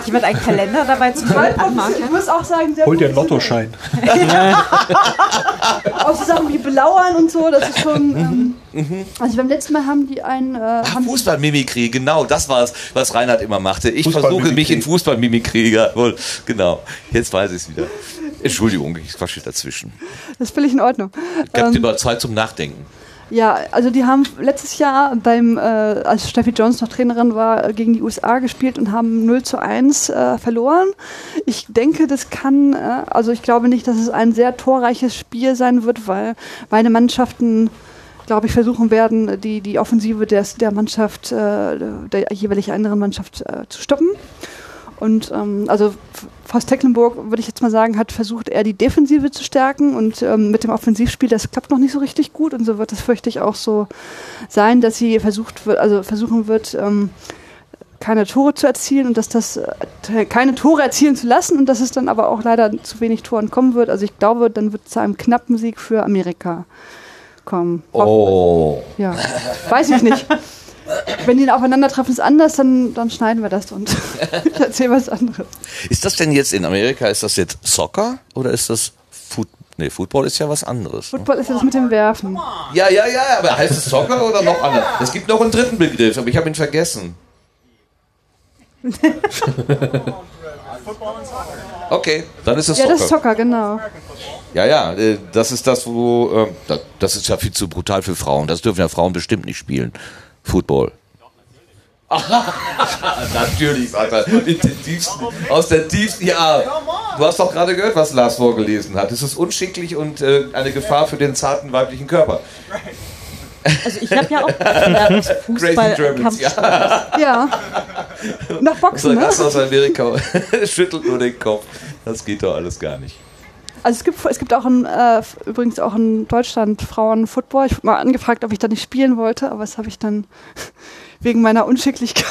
Jemand einen Kalender dabei zum Ich Anmarken? muss auch sagen, sehr Hol dir einen. Lottoschein. Auch so Sachen wie Belauern und so, das ist schon. Ähm, also beim letzten Mal haben die einen. Äh, Ach, Fußballmimikrie, genau, das war es, was Reinhard immer machte. Ich versuche mich in Fußballmimikrie, genau. Jetzt weiß ich es wieder. Entschuldigung, ich quatsche dazwischen. das ist völlig in Ordnung. Ich habe Ähm, über Zeit zum Nachdenken. Ja, also die haben letztes Jahr beim, äh, als Steffi Jones noch Trainerin war, äh, gegen die USA gespielt und haben 0 zu 1 äh, verloren. Ich denke, das kann, äh, also ich glaube nicht, dass es ein sehr torreiches Spiel sein wird, weil beide Mannschaften, glaube ich, versuchen werden, die, die Offensive des, der Mannschaft, äh, der jeweilig anderen Mannschaft äh, zu stoppen. Und ähm, also Forst Tecklenburg, würde ich jetzt mal sagen, hat versucht, eher die Defensive zu stärken und ähm, mit dem Offensivspiel, das klappt noch nicht so richtig gut und so wird es, fürchte ich, auch so sein, dass sie versucht wird, also versuchen wird, ähm, keine Tore zu erzielen und dass das äh, keine Tore erzielen zu lassen und dass es dann aber auch leider zu wenig Toren kommen wird. Also ich glaube, dann wird es zu einem knappen Sieg für Amerika kommen. Oh. Ja, weiß ich nicht. Wenn die aufeinandertreffen, ist anders, dann, dann schneiden wir das und ich erzähle was anderes. Ist das denn jetzt in Amerika, ist das jetzt Soccer oder ist das Foot Nee, Football ist ja was anderes. Ne? Football ist ja das mit dem Werfen. Ja, ja, ja, aber heißt es Soccer oder noch anders? Es gibt noch einen dritten Begriff, aber ich habe ihn vergessen. Okay, dann ist es Ja, Soccer. das ist Soccer, genau. Ja, ja, äh, das ist das, wo. ähm, da- Das ist ja viel zu brutal für Frauen. Das dürfen ja Frauen bestimmt nicht spielen. Football. Natürlich, er. Den tiefsten, aus der tiefsten. Ja, du hast doch gerade gehört, was Lars vorgelesen hat. Es ist unschicklich und äh, eine Gefahr für den zarten weiblichen Körper. Also ich habe ja auch gelernt, Fußball, Crazy Germans, Kampfsport. ja. Ja. Nach Boxen, Unser ne? Gast aus Amerika schüttelt nur den Kopf. Das geht doch alles gar nicht. Also es gibt, es gibt auch in, äh, übrigens auch in Deutschland Frauen-Football. Ich wurde mal angefragt, ob ich da nicht spielen wollte, aber das habe ich dann wegen meiner Unschicklichkeit.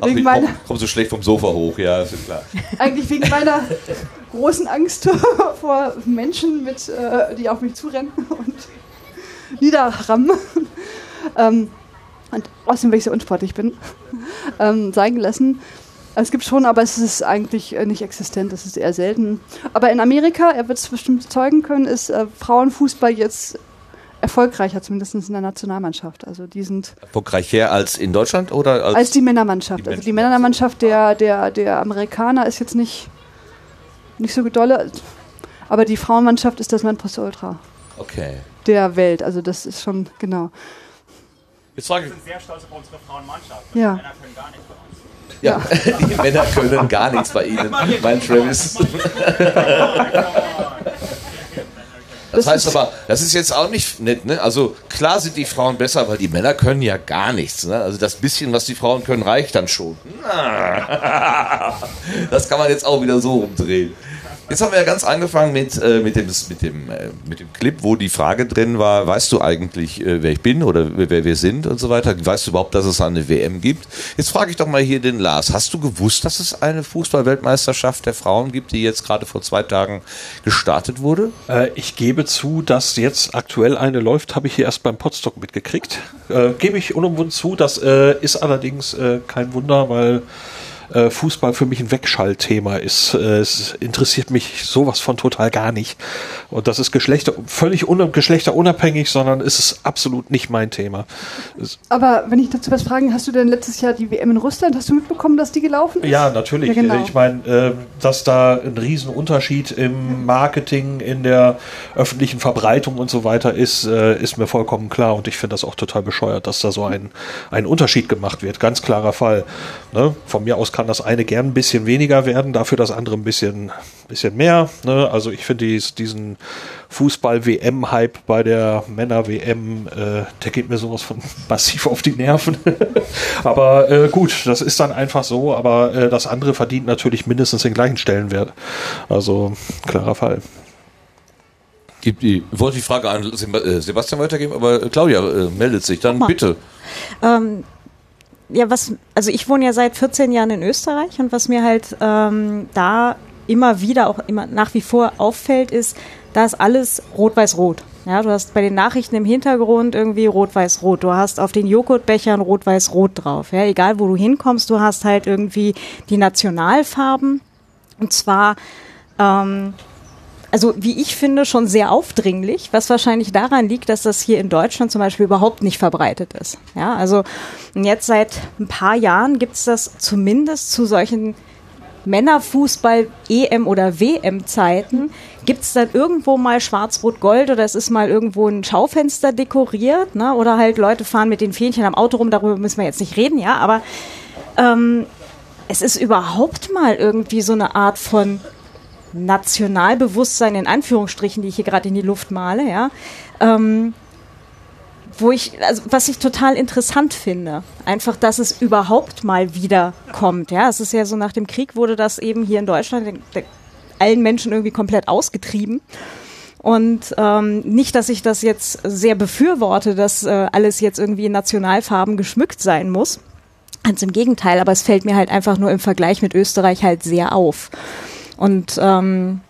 Ach, wegen ich meiner, komm, komm so schlecht vom Sofa hoch, ja, ist klar. eigentlich wegen meiner großen Angst vor Menschen, mit, äh, die auf mich zurennen und niederrammen. ähm, und außerdem, weil ich so unsportlich bin, ähm, sein lassen. Es gibt schon, aber es ist eigentlich äh, nicht existent, es ist eher selten. Aber in Amerika, er wird es bestimmt zeugen können, ist äh, Frauenfußball jetzt erfolgreicher, zumindest in der Nationalmannschaft. Also die sind Erfolgreicher als in Deutschland oder als. als die Männermannschaft. die also die Männermannschaft der, der, der Amerikaner ist jetzt nicht, nicht so dolle, aber die Frauenmannschaft ist das Nonplusultra okay. der Welt. Also das ist schon, genau. Jetzt frage ich. sind sehr stolz auf unsere Frauenmannschaft. Ja. Männer können gar nichts bei uns. Ja, die Männer können gar nichts bei Ihnen, mein Travis. Das, Das heißt aber, das ist jetzt auch nicht nett, ne? Also klar sind die Frauen besser, weil die Männer können ja gar nichts. Ne? Also das bisschen, was die Frauen können, reicht dann schon. Das kann man jetzt auch wieder so rumdrehen. Jetzt haben wir ja ganz angefangen mit, äh, mit, dem, mit, dem, äh, mit dem Clip, wo die Frage drin war, weißt du eigentlich, äh, wer ich bin oder wer wir sind und so weiter? Weißt du überhaupt, dass es eine WM gibt? Jetzt frage ich doch mal hier den Lars. Hast du gewusst, dass es eine Fußball-Weltmeisterschaft der Frauen gibt, die jetzt gerade vor zwei Tagen gestartet wurde? Äh, ich gebe zu, dass jetzt aktuell eine läuft, habe ich hier erst beim Podstock mitgekriegt. Äh, gebe ich unumwunden zu. Das äh, ist allerdings kein Wunder, weil äh, Fußball für mich ein Wegschaltthema ist. Äh, es interessiert mich sowas von total gar nicht. Und das ist Geschlechter, völlig un geschlechterunabhängig, sondern es ist absolut nicht mein Thema. Es, Aber wenn ich dazu was fragen, hast du denn letztes Jahr die WM in Russland, hast du mitbekommen, dass die gelaufen ist? Ja, natürlich. Ja, genau. Ich meine, äh, dass da ein Riesenunterschied im Marketing, in der öffentlichen Verbreitung und so weiter ist, äh, ist mir vollkommen klar. Und ich finde das auch total bescheuert, dass da so ein, ein Unterschied gemacht wird. Ganz klarer Fall. Ne? Von mir aus kann das eine gern ein bisschen weniger werden, dafür das andere ein bisschen, bisschen mehr. Ne? Also ich finde dies, diesen Fußball-WM-Hype bei der Männer-WM, äh, der geht mir sowas von massiv auf die Nerven. aber äh, gut, das ist dann einfach so, aber äh, das andere verdient natürlich mindestens den gleichen Stellenwert. Also klarer Fall. Ich wollte die Frage an äh, Sebastian weitergeben, aber Claudia äh, meldet sich. Dann bitte. Ähm, ja, was, also ich wohne ja seit 14 Jahren in Österreich und was mir halt ähm, da immer wieder auch immer nach wie vor auffällt, ist, da ist alles rot-weiß-rot. Ja, du hast bei den Nachrichten im Hintergrund irgendwie rot-weiß-rot. Du hast auf den Joghurtbechern rot-weiß-rot drauf. Ja, egal wo du hinkommst, du hast halt irgendwie die Nationalfarben. Und zwar ähm, also wie ich finde, schon sehr aufdringlich, was wahrscheinlich daran liegt, dass das hier in Deutschland zum Beispiel überhaupt nicht verbreitet ist. Ja, also jetzt seit ein paar Jahren gibt es das zumindest zu solchen Männerfußball-EM- oder WM-Zeiten. Gibt es dann irgendwo mal Schwarz-Rot-Gold oder es ist mal irgendwo ein Schaufenster dekoriert, ne? oder halt Leute fahren mit den Fähnchen am Auto rum, darüber müssen wir jetzt nicht reden, ja, aber ähm, es ist überhaupt mal irgendwie so eine Art von Nationalbewusstsein in Anführungsstrichen, die ich hier gerade in die Luft male, ja, ähm, wo ich, also was ich total interessant finde, einfach, dass es überhaupt mal wieder kommt, ja, es ist ja so nach dem Krieg wurde das eben hier in Deutschland den, der, allen Menschen irgendwie komplett ausgetrieben. Und ähm, nicht, dass ich das jetzt sehr befürworte, dass äh, alles jetzt irgendwie in Nationalfarben geschmückt sein muss. Ganz im Gegenteil, aber es fällt mir halt einfach nur im Vergleich mit Österreich halt sehr auf. Und ähm,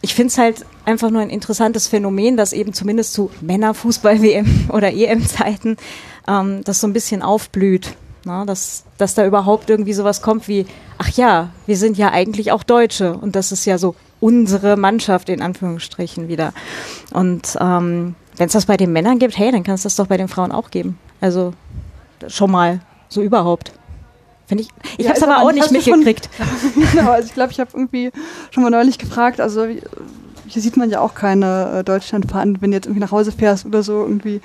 ich finde es halt einfach nur ein interessantes Phänomen, dass eben zumindest zu Männerfußball-WM oder EM-Zeiten ähm, das so ein bisschen aufblüht. Na, dass, dass da überhaupt irgendwie sowas kommt wie, ach ja, wir sind ja eigentlich auch Deutsche und das ist ja so unsere Mannschaft in Anführungsstrichen wieder. Und ähm, wenn es das bei den Männern gibt, hey, dann kann es das doch bei den Frauen auch geben. Also schon mal so überhaupt. Finde ich. Ich Ja, habe es aber auch nicht- schon- mitgekriegt. genau, also ich glaube, ich habe irgendwie schon mal neulich gefragt, also hier sieht man ja auch keine äh, Deutschlandfahnen, wenn du jetzt irgendwie nach Hause fährst oder so irgendwie.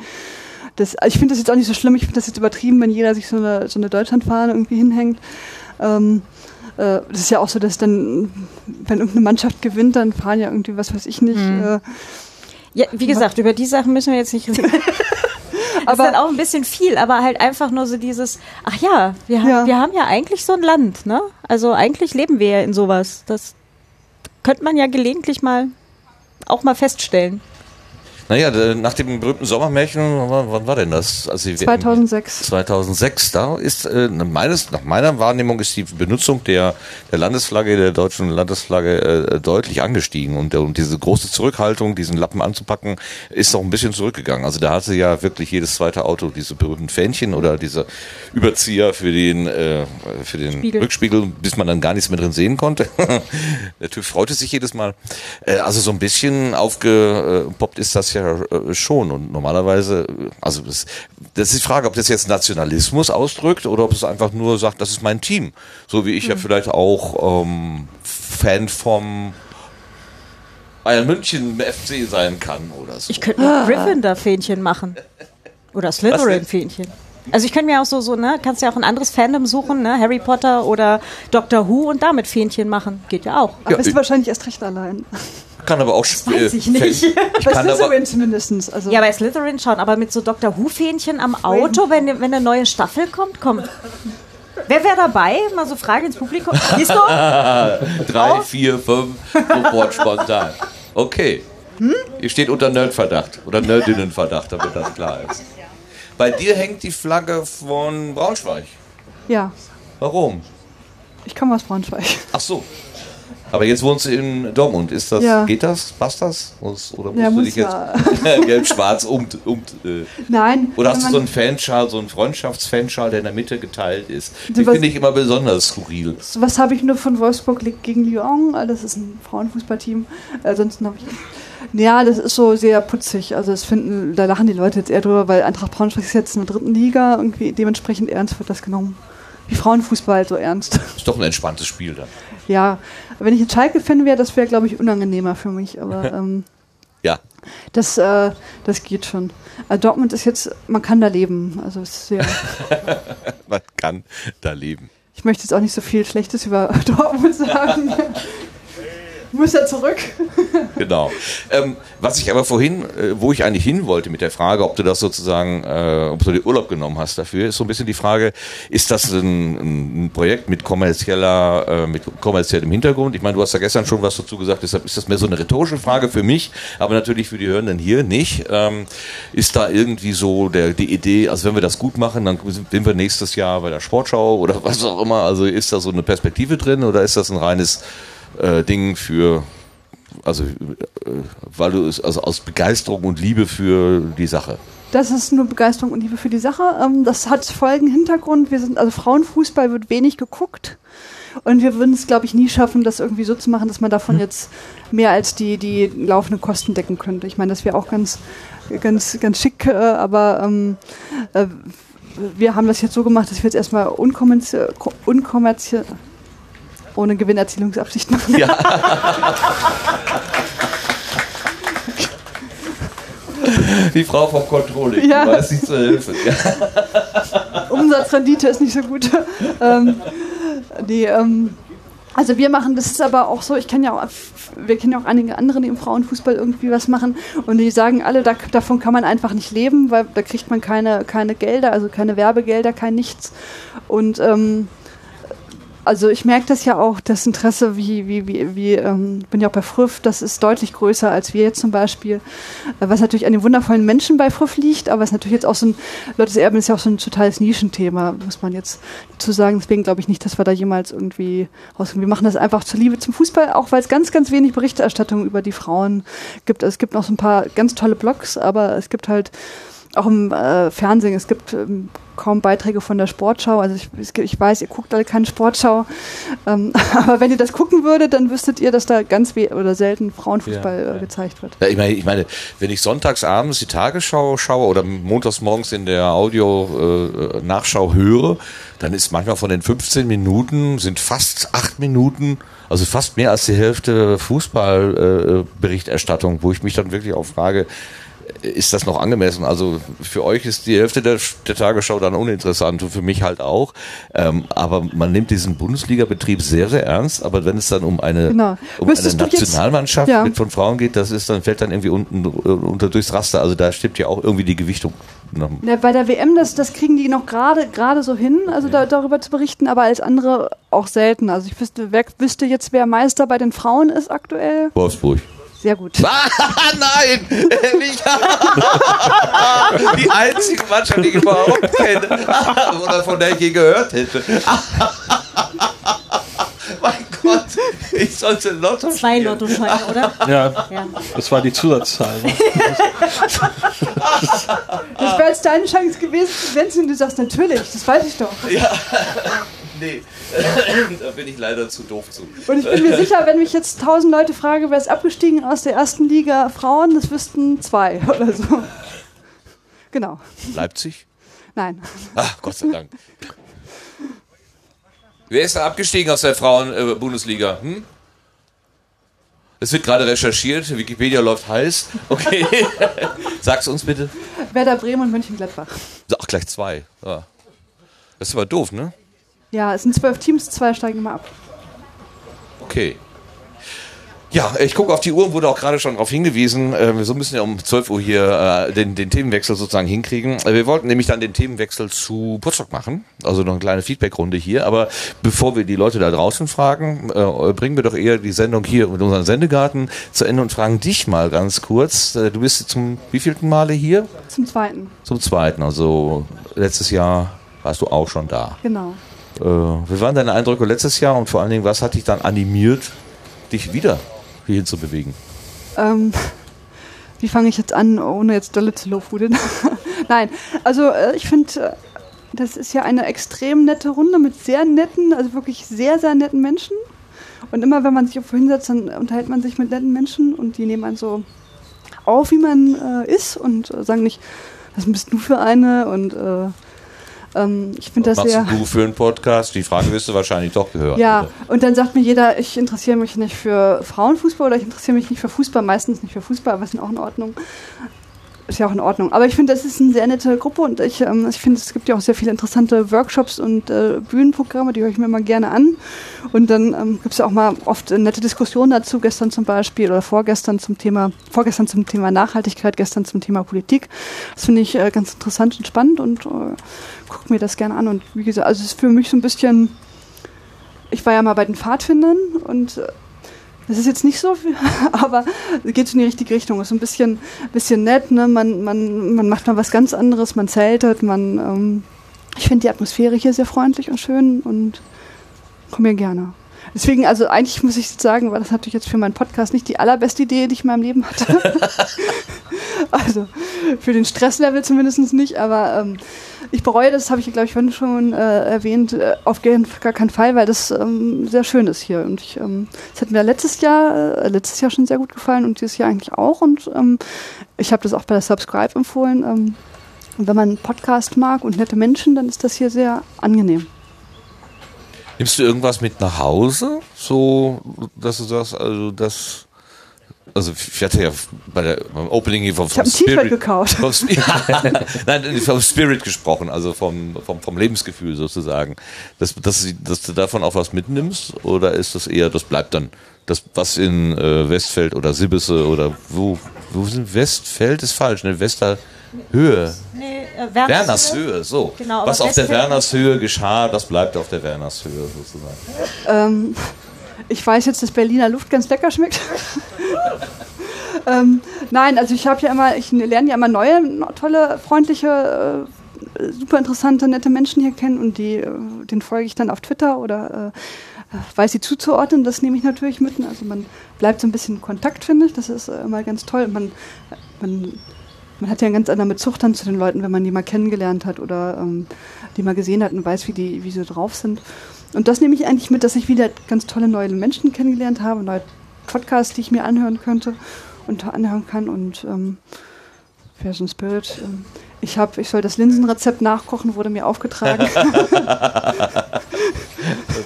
Das, also ich finde das jetzt auch nicht so schlimm, ich finde das jetzt übertrieben, wenn jeder sich so eine, so eine Deutschlandfahne irgendwie hinhängt. Ähm, äh, das ist ja auch so, dass dann, wenn irgendeine Mannschaft gewinnt, dann fahren ja irgendwie, was weiß ich nicht. Mhm. Äh, Ja, wie gesagt, über die Sachen müssen wir jetzt nicht reden. Das ist Aber- dann auch ein bisschen viel, aber halt einfach nur so dieses, ach ja, wir, Ja. Haben, wir haben ja eigentlich so ein Land, ne? Also eigentlich leben wir ja in sowas. Das könnte man ja gelegentlich mal auch mal feststellen. Naja, nach dem berühmten Sommermärchen, wann, war denn das? Als die WM 2006. 2006, da ist äh, meines, nach meiner Wahrnehmung ist die Benutzung der, der Landesflagge, der deutschen Landesflagge äh, deutlich angestiegen und, der, und diese große Zurückhaltung, diesen Lappen anzupacken, ist noch ein bisschen zurückgegangen. Also da hatte ja wirklich jedes zweite Auto diese berühmten Fähnchen oder diese Überzieher für den, äh, für den Spiegel. Rückspiegel, bis man dann gar nichts mehr drin sehen konnte. der TÜV freute sich jedes Mal. Äh, also so ein bisschen aufgepoppt ist das ja äh, schon und normalerweise, äh, also das, das ist die Frage, ob das jetzt Nationalismus ausdrückt oder ob es einfach nur sagt, das ist mein Team. So wie ich ja vielleicht auch ähm, Fan vom Bayern München FC sein kann oder so. Ich könnte mir Gryffindor-Fähnchen machen. Oder Slytherin-Fähnchen. Also ich könnte mir auch so, so, ne, kannst ja auch ein anderes Fandom suchen, ne, Harry Potter oder Doctor Who und damit Fähnchen machen. Geht ja auch. Aber Ja, bist du ich- wahrscheinlich erst recht allein. Kann aber auch Weiß ich nicht. Ich Bei Slytherin zumindest. Also, Ja, bei Slytherin schon, aber mit so Dr. Who-Fähnchen am Auto, wenn, wenn eine neue Staffel kommt, kommt. Wer wäre dabei? Mal so Frage ins Publikum. Siehst du? drei, vier, fünf, sofort spontan. Okay. Hm? Ihr steht unter Nerdverdacht oder Nerdinnenverdacht, damit das klar ist. Bei dir hängt die Flagge von Braunschweig. ja, Warum? ich komme aus Braunschweig. Ach so. Aber jetzt wohnst du in Dortmund. Ist das, Ja. geht das? Passt das? Oder musst Ja, du dich jetzt gelb-schwarz um, um äh, Nein. oder hast du so einen Fanschal, so einen Freundschaftsfanschal, der in der Mitte geteilt ist? Die finde ich immer besonders skurril. Was habe ich nur von Wolfsburg gegen Lyon? Äh, Das ist ein Frauenfußballteam. Äh, Ansonsten habe ich. Ja, das ist so sehr putzig. Also das finden, da lachen die Leute jetzt eher drüber, weil Eintracht Braunschweig ist jetzt in der dritten Liga. Irgendwie dementsprechend ernst wird das genommen. Wie Frauenfußball so ernst. Ist doch ein entspanntes Spiel dann. Ja, wenn ich ein Schalke-Fan wäre, das wäre, glaube ich, unangenehmer für mich. Aber ähm, Ja. das, äh, das geht schon. Also Dortmund ist jetzt, man kann da leben. Also es ist sehr. Man kann da leben. Ich möchte jetzt auch nicht so viel Schlechtes über Dortmund sagen. Muss ja zurück. Genau. Ähm, was ich aber vorhin, äh, wo ich eigentlich hin wollte mit der Frage, ob du das sozusagen, äh, ob du dir Urlaub genommen hast dafür, ist so ein bisschen die Frage, ist das ein, ein Projekt mit kommerzieller, äh, mit kommerziellem Hintergrund? Ich meine, du hast ja gestern schon was dazu gesagt, deshalb ist das mehr so eine rhetorische Frage für mich, aber natürlich für die Hörenden hier nicht. Ähm, ist da irgendwie so der, die Idee, also wenn wir das gut machen, dann sind wir nächstes Jahr bei der Sportschau oder was auch immer, also ist da so eine Perspektive drin oder ist das ein reines äh, Ding für also äh, weil du es also aus Begeisterung und Liebe für die Sache. Das ist nur Begeisterung und Liebe für die Sache. Ähm, das hat folgenden Hintergrund. Wir sind, also Frauenfußball wird wenig geguckt. Und wir würden es, glaube ich, nie schaffen, das irgendwie so zu machen, dass man davon jetzt mehr als die, die laufenden Kosten decken könnte. Ich meine, das wäre auch ganz, ganz, ganz schick, äh, aber ähm, äh, wir haben das jetzt so gemacht, dass wir jetzt erstmal unkommerziell, unkommerziell ohne Gewinnerzielungsabsicht machen. Die Frau vom Controlling, Ja. weiß nicht zu helfen. Ja. Umsatzrendite ist nicht so gut. ähm, die, ähm, also wir machen, das ist aber auch so, ich kenne ja auch, wir kennen ja auch einige andere, die im Frauenfußball irgendwie was machen und die sagen alle, da, davon kann man einfach nicht leben, weil da kriegt man keine, keine Gelder, also keine Werbegelder, kein nichts. Und ähm, also ich merke das ja auch, das Interesse, wie, wie, wie, wie ähm, bin ja auch bei Früff, das ist deutlich größer als wir jetzt zum Beispiel. Äh, Was natürlich an den wundervollen Menschen bei Früff liegt, aber es ist natürlich jetzt auch so ein, Leute Erben ist ja auch so ein totales Nischenthema, muss man jetzt zu sagen. Deswegen glaube ich nicht, dass wir da jemals irgendwie rausgehen. Wir machen das einfach zur Liebe zum Fußball, auch weil es ganz, ganz wenig Berichterstattung über die Frauen gibt. Also es gibt noch so ein paar ganz tolle Blogs, aber es gibt halt auch im äh, Fernsehen, es gibt ähm, kaum Beiträge von der Sportschau. Also ich, ich weiß, ihr guckt alle keine Sportschau. Ähm, aber wenn ihr das gucken würdet, dann wüsstet ihr, dass da ganz oder selten Frauenfußball Ja, ja. Äh, gezeigt wird. Ja, ich, meine, ich meine, wenn ich sonntags abends die Tagesschau schaue oder montags morgens in der Audio-Nachschau höre, dann ist manchmal von den 15 Minuten sind fast acht Minuten, also fast mehr als die Hälfte Fußballberichterstattung, wo ich mich dann wirklich auch frage, ist das noch angemessen? Also für euch ist die Hälfte der, der Tagesschau dann uninteressant und für mich halt auch. Ähm, aber man nimmt diesen Bundesliga-Betrieb sehr, sehr ernst. Aber wenn es dann um eine, Genau. um eine du jetzt- Nationalmannschaft Ja. mit von Frauen geht, das ist dann fällt dann irgendwie unten äh, unter durchs Raster. Also da stimmt ja auch irgendwie die Gewichtung. Na, bei der WM, das, das kriegen die noch gerade gerade so hin, also da, darüber zu berichten, aber als andere auch selten. Also ich wüsste, wer, wüsste jetzt, wer Meister bei den Frauen ist aktuell. Wolfsburg. Sehr gut. Ah, nein! Nicht. die einzige Mannschaft, die ich überhaupt kenne. Oder von der ich je gehört hätte. mein Gott, ich sollte Lotto Zwei spielen. Lottoscheine, oder? Ja, Ja. das war die Zusatzzahl. Ne? Das wäre jetzt deine Chance gewesen, wenn du sagst, natürlich, das weiß ich doch. Nee, da bin ich leider zu doof zu. Und ich bin mir sicher, wenn mich jetzt tausend Leute frage, wer ist abgestiegen aus der ersten Liga Frauen, das wüssten zwei oder so. Genau. Leipzig? Nein. Ach, Gott sei Dank. Wer ist da abgestiegen aus der Frauen-Bundesliga? Hm? Es wird gerade recherchiert, Wikipedia läuft heiß. Okay. Sag's uns bitte. Werder Bremen und Mönchengladbach. Ach, gleich zwei. Ja. Das ist aber doof, ne? Ja, es sind zwölf Teams, zwei steigen immer ab. Okay. Ja, ich gucke auf die Uhr, wurde auch gerade schon darauf hingewiesen. Äh, so müssen ja um 12 Uhr hier äh, den, den Themenwechsel sozusagen hinkriegen. Äh, wir wollten nämlich dann den Themenwechsel zu Potsdok machen, also noch eine kleine Feedbackrunde hier. Aber bevor wir die Leute da draußen fragen, äh, bringen wir doch eher die Sendung hier mit unserem Sendegarten zu Ende und fragen dich mal ganz kurz. Äh, du bist zum wievielten Male hier? Zum Zweiten, Zum zweiten, also letztes Jahr warst du auch schon da. genau. Äh, wie waren deine Eindrücke letztes Jahr und vor allen Dingen, was hat dich dann animiert, dich wieder hierhin zu bewegen? Ähm, wie fange ich jetzt an, ohne jetzt dolle zu lobhudeln? Nein, also äh, ich finde, äh, das ist ja eine extrem nette Runde mit sehr netten, also wirklich sehr, sehr netten Menschen. Und immer wenn man sich irgendwo hinsetzt, dann unterhält man sich mit netten Menschen und die nehmen einen so auf, wie man äh, ist und äh, sagen nicht, was bist du für eine? Und äh, ähm, ich finde das Was sehr... machst du für einen Podcast? Die Frage wirst du wahrscheinlich doch gehört. Ja, oder? und dann sagt mir jeder, ich interessiere mich nicht für Frauenfußball oder ich interessiere mich nicht für Fußball, meistens nicht für Fußball, aber ist auch in Ordnung. Ist ja auch in Ordnung. Aber ich finde, das ist eine sehr nette Gruppe und ich, ähm, ich finde, es gibt ja auch sehr viele interessante Workshops und äh, Bühnenprogramme, die höre ich mir immer gerne an. Und dann ähm, gibt es ja auch mal oft äh, nette Diskussionen dazu, gestern zum Beispiel oder vorgestern zum Thema, vorgestern zum Thema Nachhaltigkeit, gestern zum Thema Politik. Das finde ich äh, ganz interessant und spannend und äh, gucke mir das gerne an. Und wie gesagt, also es ist für mich so ein bisschen ich war ja mal bei den Pfadfindern und äh, das ist jetzt nicht so viel, aber geht in die richtige Richtung. Ist ein bisschen, bisschen nett, ne? Man, man, man macht mal was ganz anderes, man zeltet, man. Ähm, ich finde die Atmosphäre hier sehr freundlich und schön und komme hier gerne. Deswegen, also eigentlich muss ich sagen, war das natürlich jetzt für meinen Podcast nicht die allerbeste Idee, die ich in meinem Leben hatte. also für den Stresslevel zumindest nicht, aber ähm, ich bereue das, habe ich glaube ich vorhin schon äh, erwähnt, äh, auf gar keinen Fall, weil das ähm, sehr schön ist hier. Und ich, ähm, das hat mir letztes Jahr, äh, letztes Jahr schon sehr gut gefallen und dieses Jahr eigentlich auch. Und ähm, ich habe das auch bei der Subscribe empfohlen. Ähm, und wenn man einen Podcast mag und nette Menschen, dann ist das hier sehr angenehm. Nimmst du irgendwas mit nach Hause? So, dass du sagst, also das. Also ich hatte ja bei der beim Opening hier vom, Ich habe ein gekauft. Vom, Sp- Nein, vom Spirit gesprochen, also vom, vom, vom Lebensgefühl sozusagen. Dass, dass, dass du davon auch was mitnimmst oder ist das eher, das bleibt dann, das was in äh, Westfeld oder Sibbese oder wo, wo sind Westfeld ist falsch, ne? Westerhöhe. Nee, äh, Wernershöhe, so. Genau, was auf der Westfeld- Wernershöhe geschah, das bleibt auf der Wernershöhe sozusagen. Ähm, ich weiß jetzt, dass Berliner Luft ganz lecker schmeckt. ähm, nein, also ich habe ja immer, ich lerne ja immer neue, tolle, freundliche, äh, super interessante, nette Menschen hier kennen und die, äh, den folge ich dann auf Twitter oder äh, weiß sie zuzuordnen. Das nehme ich natürlich mit. Also man bleibt so ein bisschen in Kontakt, finde ich. Das ist äh, immer ganz toll. Man, man man hat ja einen ganz anderen Bezug dann zu den Leuten, wenn man die mal kennengelernt hat oder ähm, die mal gesehen hat und weiß, wie die, wie sie drauf sind. Und das nehme ich eigentlich mit, dass ich wieder ganz tolle neue Menschen kennengelernt habe, neue Podcasts, die ich mir anhören könnte und anhören kann. Und ähm, Fashion Spirit. Ähm, ich, hab, ich soll das Linsenrezept nachkochen, wurde mir aufgetragen.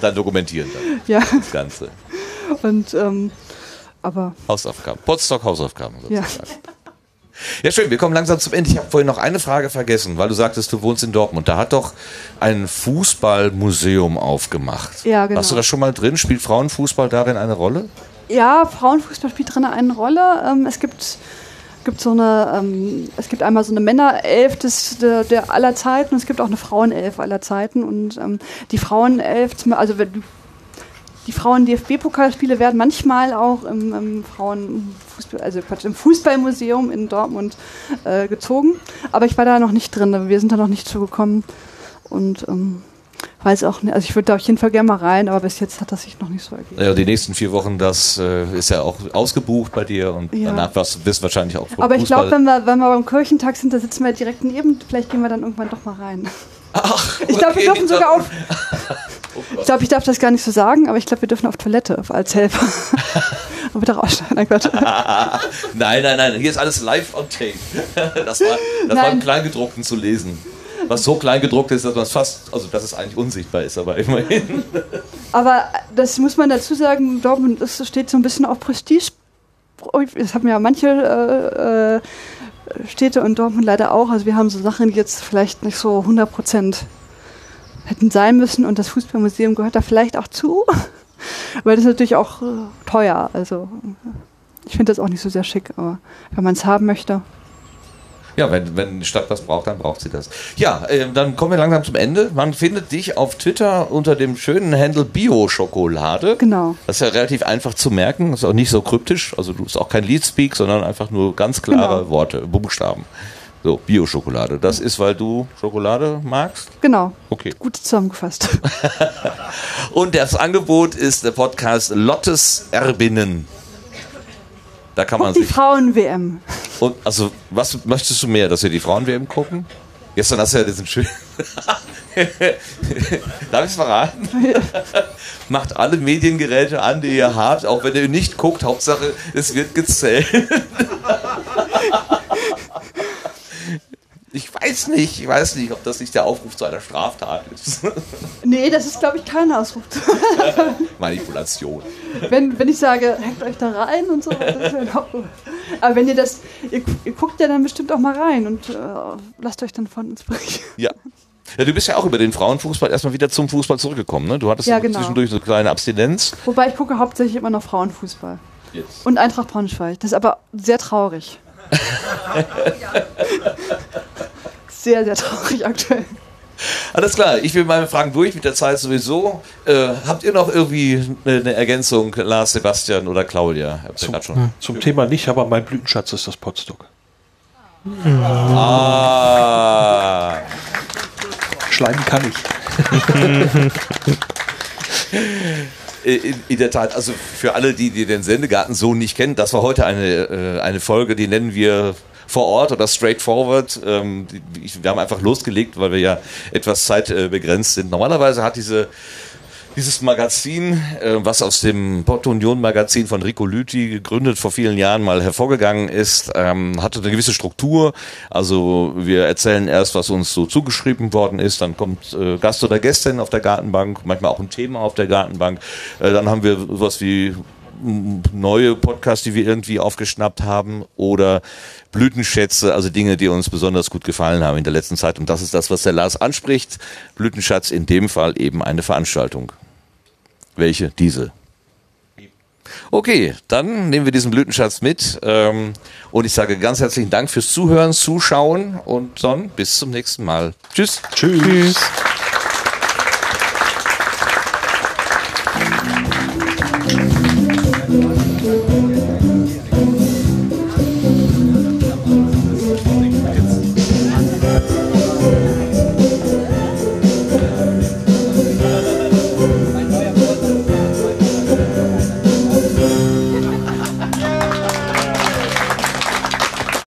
Dann dokumentieren dann ja, das Ganze. und ähm, aber Hausaufgaben. Potsdok Hausaufgaben sozusagen. Ja. Schön, wir kommen langsam zum Ende. Ich habe vorhin noch eine Frage vergessen, weil du sagtest, du wohnst in Dortmund. Da hat doch ein Fußballmuseum aufgemacht. Ja, genau. Warst du da schon mal drin? Spielt Frauenfußball darin eine Rolle? Ja, Frauenfußball spielt drin eine Rolle. Ähm, es gibt, gibt so eine, ähm, es gibt einmal so eine Männerelf des, der, der aller Zeiten und es gibt auch eine Frauenelf aller Zeiten. Und ähm, die Frauenelf, also wenn, die Frauen-DFB-Pokalspiele werden manchmal auch im, im Frauenfußball, also Quatsch, im Fußballmuseum in Dortmund äh, gezogen. Aber ich war da noch nicht drin. Wir sind da noch nicht zugekommen. Und ähm, weiß auch nicht, also ich würde da auf jeden Fall gerne mal rein, aber bis jetzt hat das sich noch nicht so ergeben. Ja, die nächsten vier Wochen, das äh, ist ja auch ausgebucht bei dir und Ja. danach wirst du wahrscheinlich auch Aber ich glaube, wenn wir, wenn wir beim Kirchentag sind, da sitzen wir direkt neben. Vielleicht gehen wir dann irgendwann doch mal rein. Ach, Ich glaube, wir dürfen sogar auf. Ich glaube, ich darf das gar nicht so sagen, aber ich glaube, wir dürfen auf Toilette als Helfer. Und bitte rausschneiden. Nein, Gott. Nein, nein, nein, hier ist alles live on tape. Das war, das war im. Kleingedruckten zu lesen. Was so klein gedruckt ist, dass man es fast, also dass es eigentlich unsichtbar ist, aber immerhin. Aber das muss man dazu sagen, Dortmund das steht so ein bisschen auf Prestige. Das haben ja manche äh, äh, Städte und Dortmund leider auch. Also wir haben so Sachen, die jetzt vielleicht nicht so 100 Prozent hätten sein müssen und das Fußballmuseum gehört da vielleicht auch zu. Weil das ist natürlich auch äh, teuer. Also ich finde das auch nicht so sehr schick, aber wenn man es haben möchte. Ja, wenn, wenn die Stadt was braucht, dann braucht sie das. Ja, äh, dann kommen wir langsam zum Ende. Man findet dich auf Twitter unter dem schönen Handle Bio-Schokolade. Genau. Das ist ja relativ einfach zu merken, ist auch nicht so kryptisch. Also du bist auch kein Leadspeak, sondern einfach nur ganz klare Genau. Worte, Buchstaben. So, Bio-Schokolade. Das ist, weil du Schokolade magst? Genau. Okay. Gut zusammengefasst. Und das Angebot ist der Podcast Lottes Erbinnen. Da kann man Und die. Frauen-WM. Und also, was möchtest du mehr, dass wir die Frauen-WM gucken? Gestern hast du ja diesen schönen. Darf ich es verraten? Macht alle Mediengeräte an, die ihr habt, auch wenn ihr nicht guckt. Hauptsache, es wird gezählt. Ich weiß nicht, ich weiß nicht, ob das nicht der Aufruf zu einer Straftat ist. Nee, das ist, glaube ich, kein Ausruf. Manipulation. wenn, wenn ich sage, hackt euch da rein und so. Das ist ja ein Aufruf. Aber wenn ihr das, ihr, ihr guckt ja dann bestimmt auch mal rein und äh, lasst euch dann von inspirieren. Ja. ja. Du bist ja auch über den Frauenfußball erstmal wieder zum Fußball zurückgekommen, ne? Du hattest Ja, genau. zwischendurch so eine kleine Abstinenz. Wobei ich gucke hauptsächlich immer noch Frauenfußball. Jetzt. Und Eintracht Braunschweig. Das ist aber sehr traurig. sehr, sehr traurig aktuell. Alles klar, ich will meine Fragen durch mit der Zeit sowieso. Äh, habt ihr noch irgendwie eine, Ergänzung, Lars, Sebastian oder Claudia? Zum, schon? zum Thema nicht, aber mein Blütenschatz ist das Potstock. Ah. Schleimen kann ich. In, in der Tat, also für alle, die, die den Sendegarten so nicht kennen, das war heute eine, äh, eine Folge, die nennen wir vor Ort oder straightforward. Ähm, wir haben einfach losgelegt, weil wir ja etwas zeitbegrenzt äh, sind. Normalerweise hat diese dieses Magazin, äh, was aus dem Porto Union Magazin von Rico Lüthi gegründet vor vielen Jahren mal hervorgegangen ist, ähm, hatte eine gewisse Struktur. Also wir erzählen erst, was uns so zugeschrieben worden ist, dann kommt äh, Gast oder Gästin auf der Gartenbank, manchmal auch ein Thema auf der Gartenbank. Dann haben wir sowas wie neue Podcasts, die wir irgendwie aufgeschnappt haben oder Blütenschätze, also Dinge, die uns besonders gut gefallen haben in der letzten Zeit. Und das ist das, was der Lars anspricht. Blütenschatz in dem Fall eben eine Veranstaltung. Welche? Diese. Okay, dann nehmen wir diesen Blütenschatz mit. Ähm, und ich sage ganz herzlichen Dank fürs Zuhören, Zuschauen und dann bis zum nächsten Mal. Tschüss. Tschüss. Tschüss.